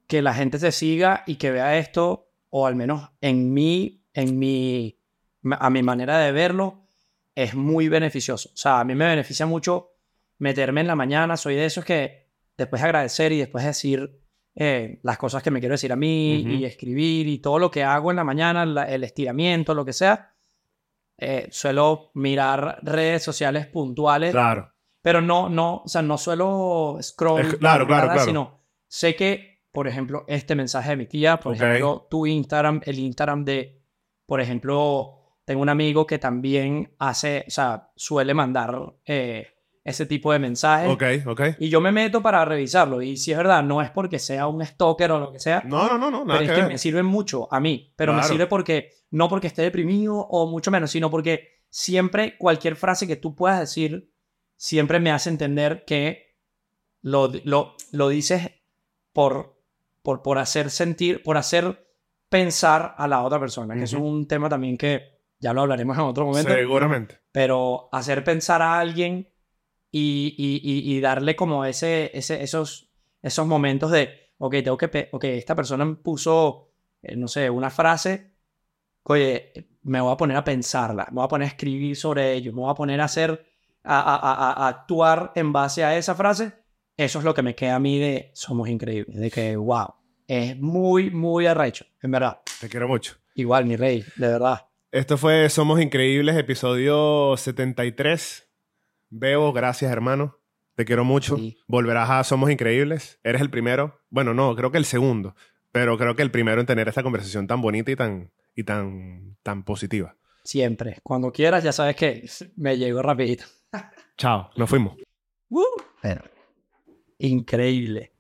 que la gente te siga y que vea esto, o al menos en mí, en mi, a mi manera de verlo, es muy beneficioso. O sea, a mí me beneficia mucho meterme en la mañana. Soy de esos que después de agradecer y después de decir eh, las cosas que me quiero decir a mí Ujú. y escribir y todo lo que hago en la mañana, la- el estiramiento, lo que sea, eh, suelo mirar redes sociales puntuales, Claro. pero no, no, o sea, no suelo scroll, Es- claro, claro, nada, claro. sino sé que, por ejemplo, este mensaje de mi tía, por Ok. ejemplo, tu Instagram, el Instagram de, por ejemplo, tengo un amigo que también hace, o sea, suele mandar eh, ese tipo de mensajes. Ok, ok. Y yo me meto para revisarlo. Y si es verdad, no es porque sea un stalker o lo que sea. No, no, no, no, nada Pero es que que ver. me sirve mucho a mí. Pero me Claro. sirve porque, no porque esté deprimido o mucho menos, sino porque siempre cualquier frase que tú puedas decir, siempre me hace entender que lo, lo, lo dices por, por, por hacer sentir, por hacer pensar a la otra persona. Que eso es Ujú. un tema también que ya lo hablaremos en otro momento. Seguramente. Pero hacer pensar a alguien y, y- y- darle como ese, ese, esos, esos momentos de, ok, tengo que, ok, esta persona me puso, eh, no sé, una frase, oye, me voy a poner a pensarla, me voy a poner a escribir sobre ello, me voy a poner a hacer, a- a- a- a actuar en base a esa frase. Eso es lo que me queda a mí de Somos Increíbles, de que, wow, es muy, muy arrecho, en verdad. Te quiero mucho. Igual, mi rey, de verdad. Esto fue Somos Increíbles, episodio 73. Bebo, gracias, hermano. Te quiero mucho. Sí. Volverás a Somos Increíbles. Eres el primero. Bueno, no, creo que el segundo. Pero creo que el primero en tener esta conversación tan bonita y tan, y tan, tan positiva. Siempre. Cuando quieras, ya sabes que me llego rapidito. Chao, nos fuimos. Bueno, increíble.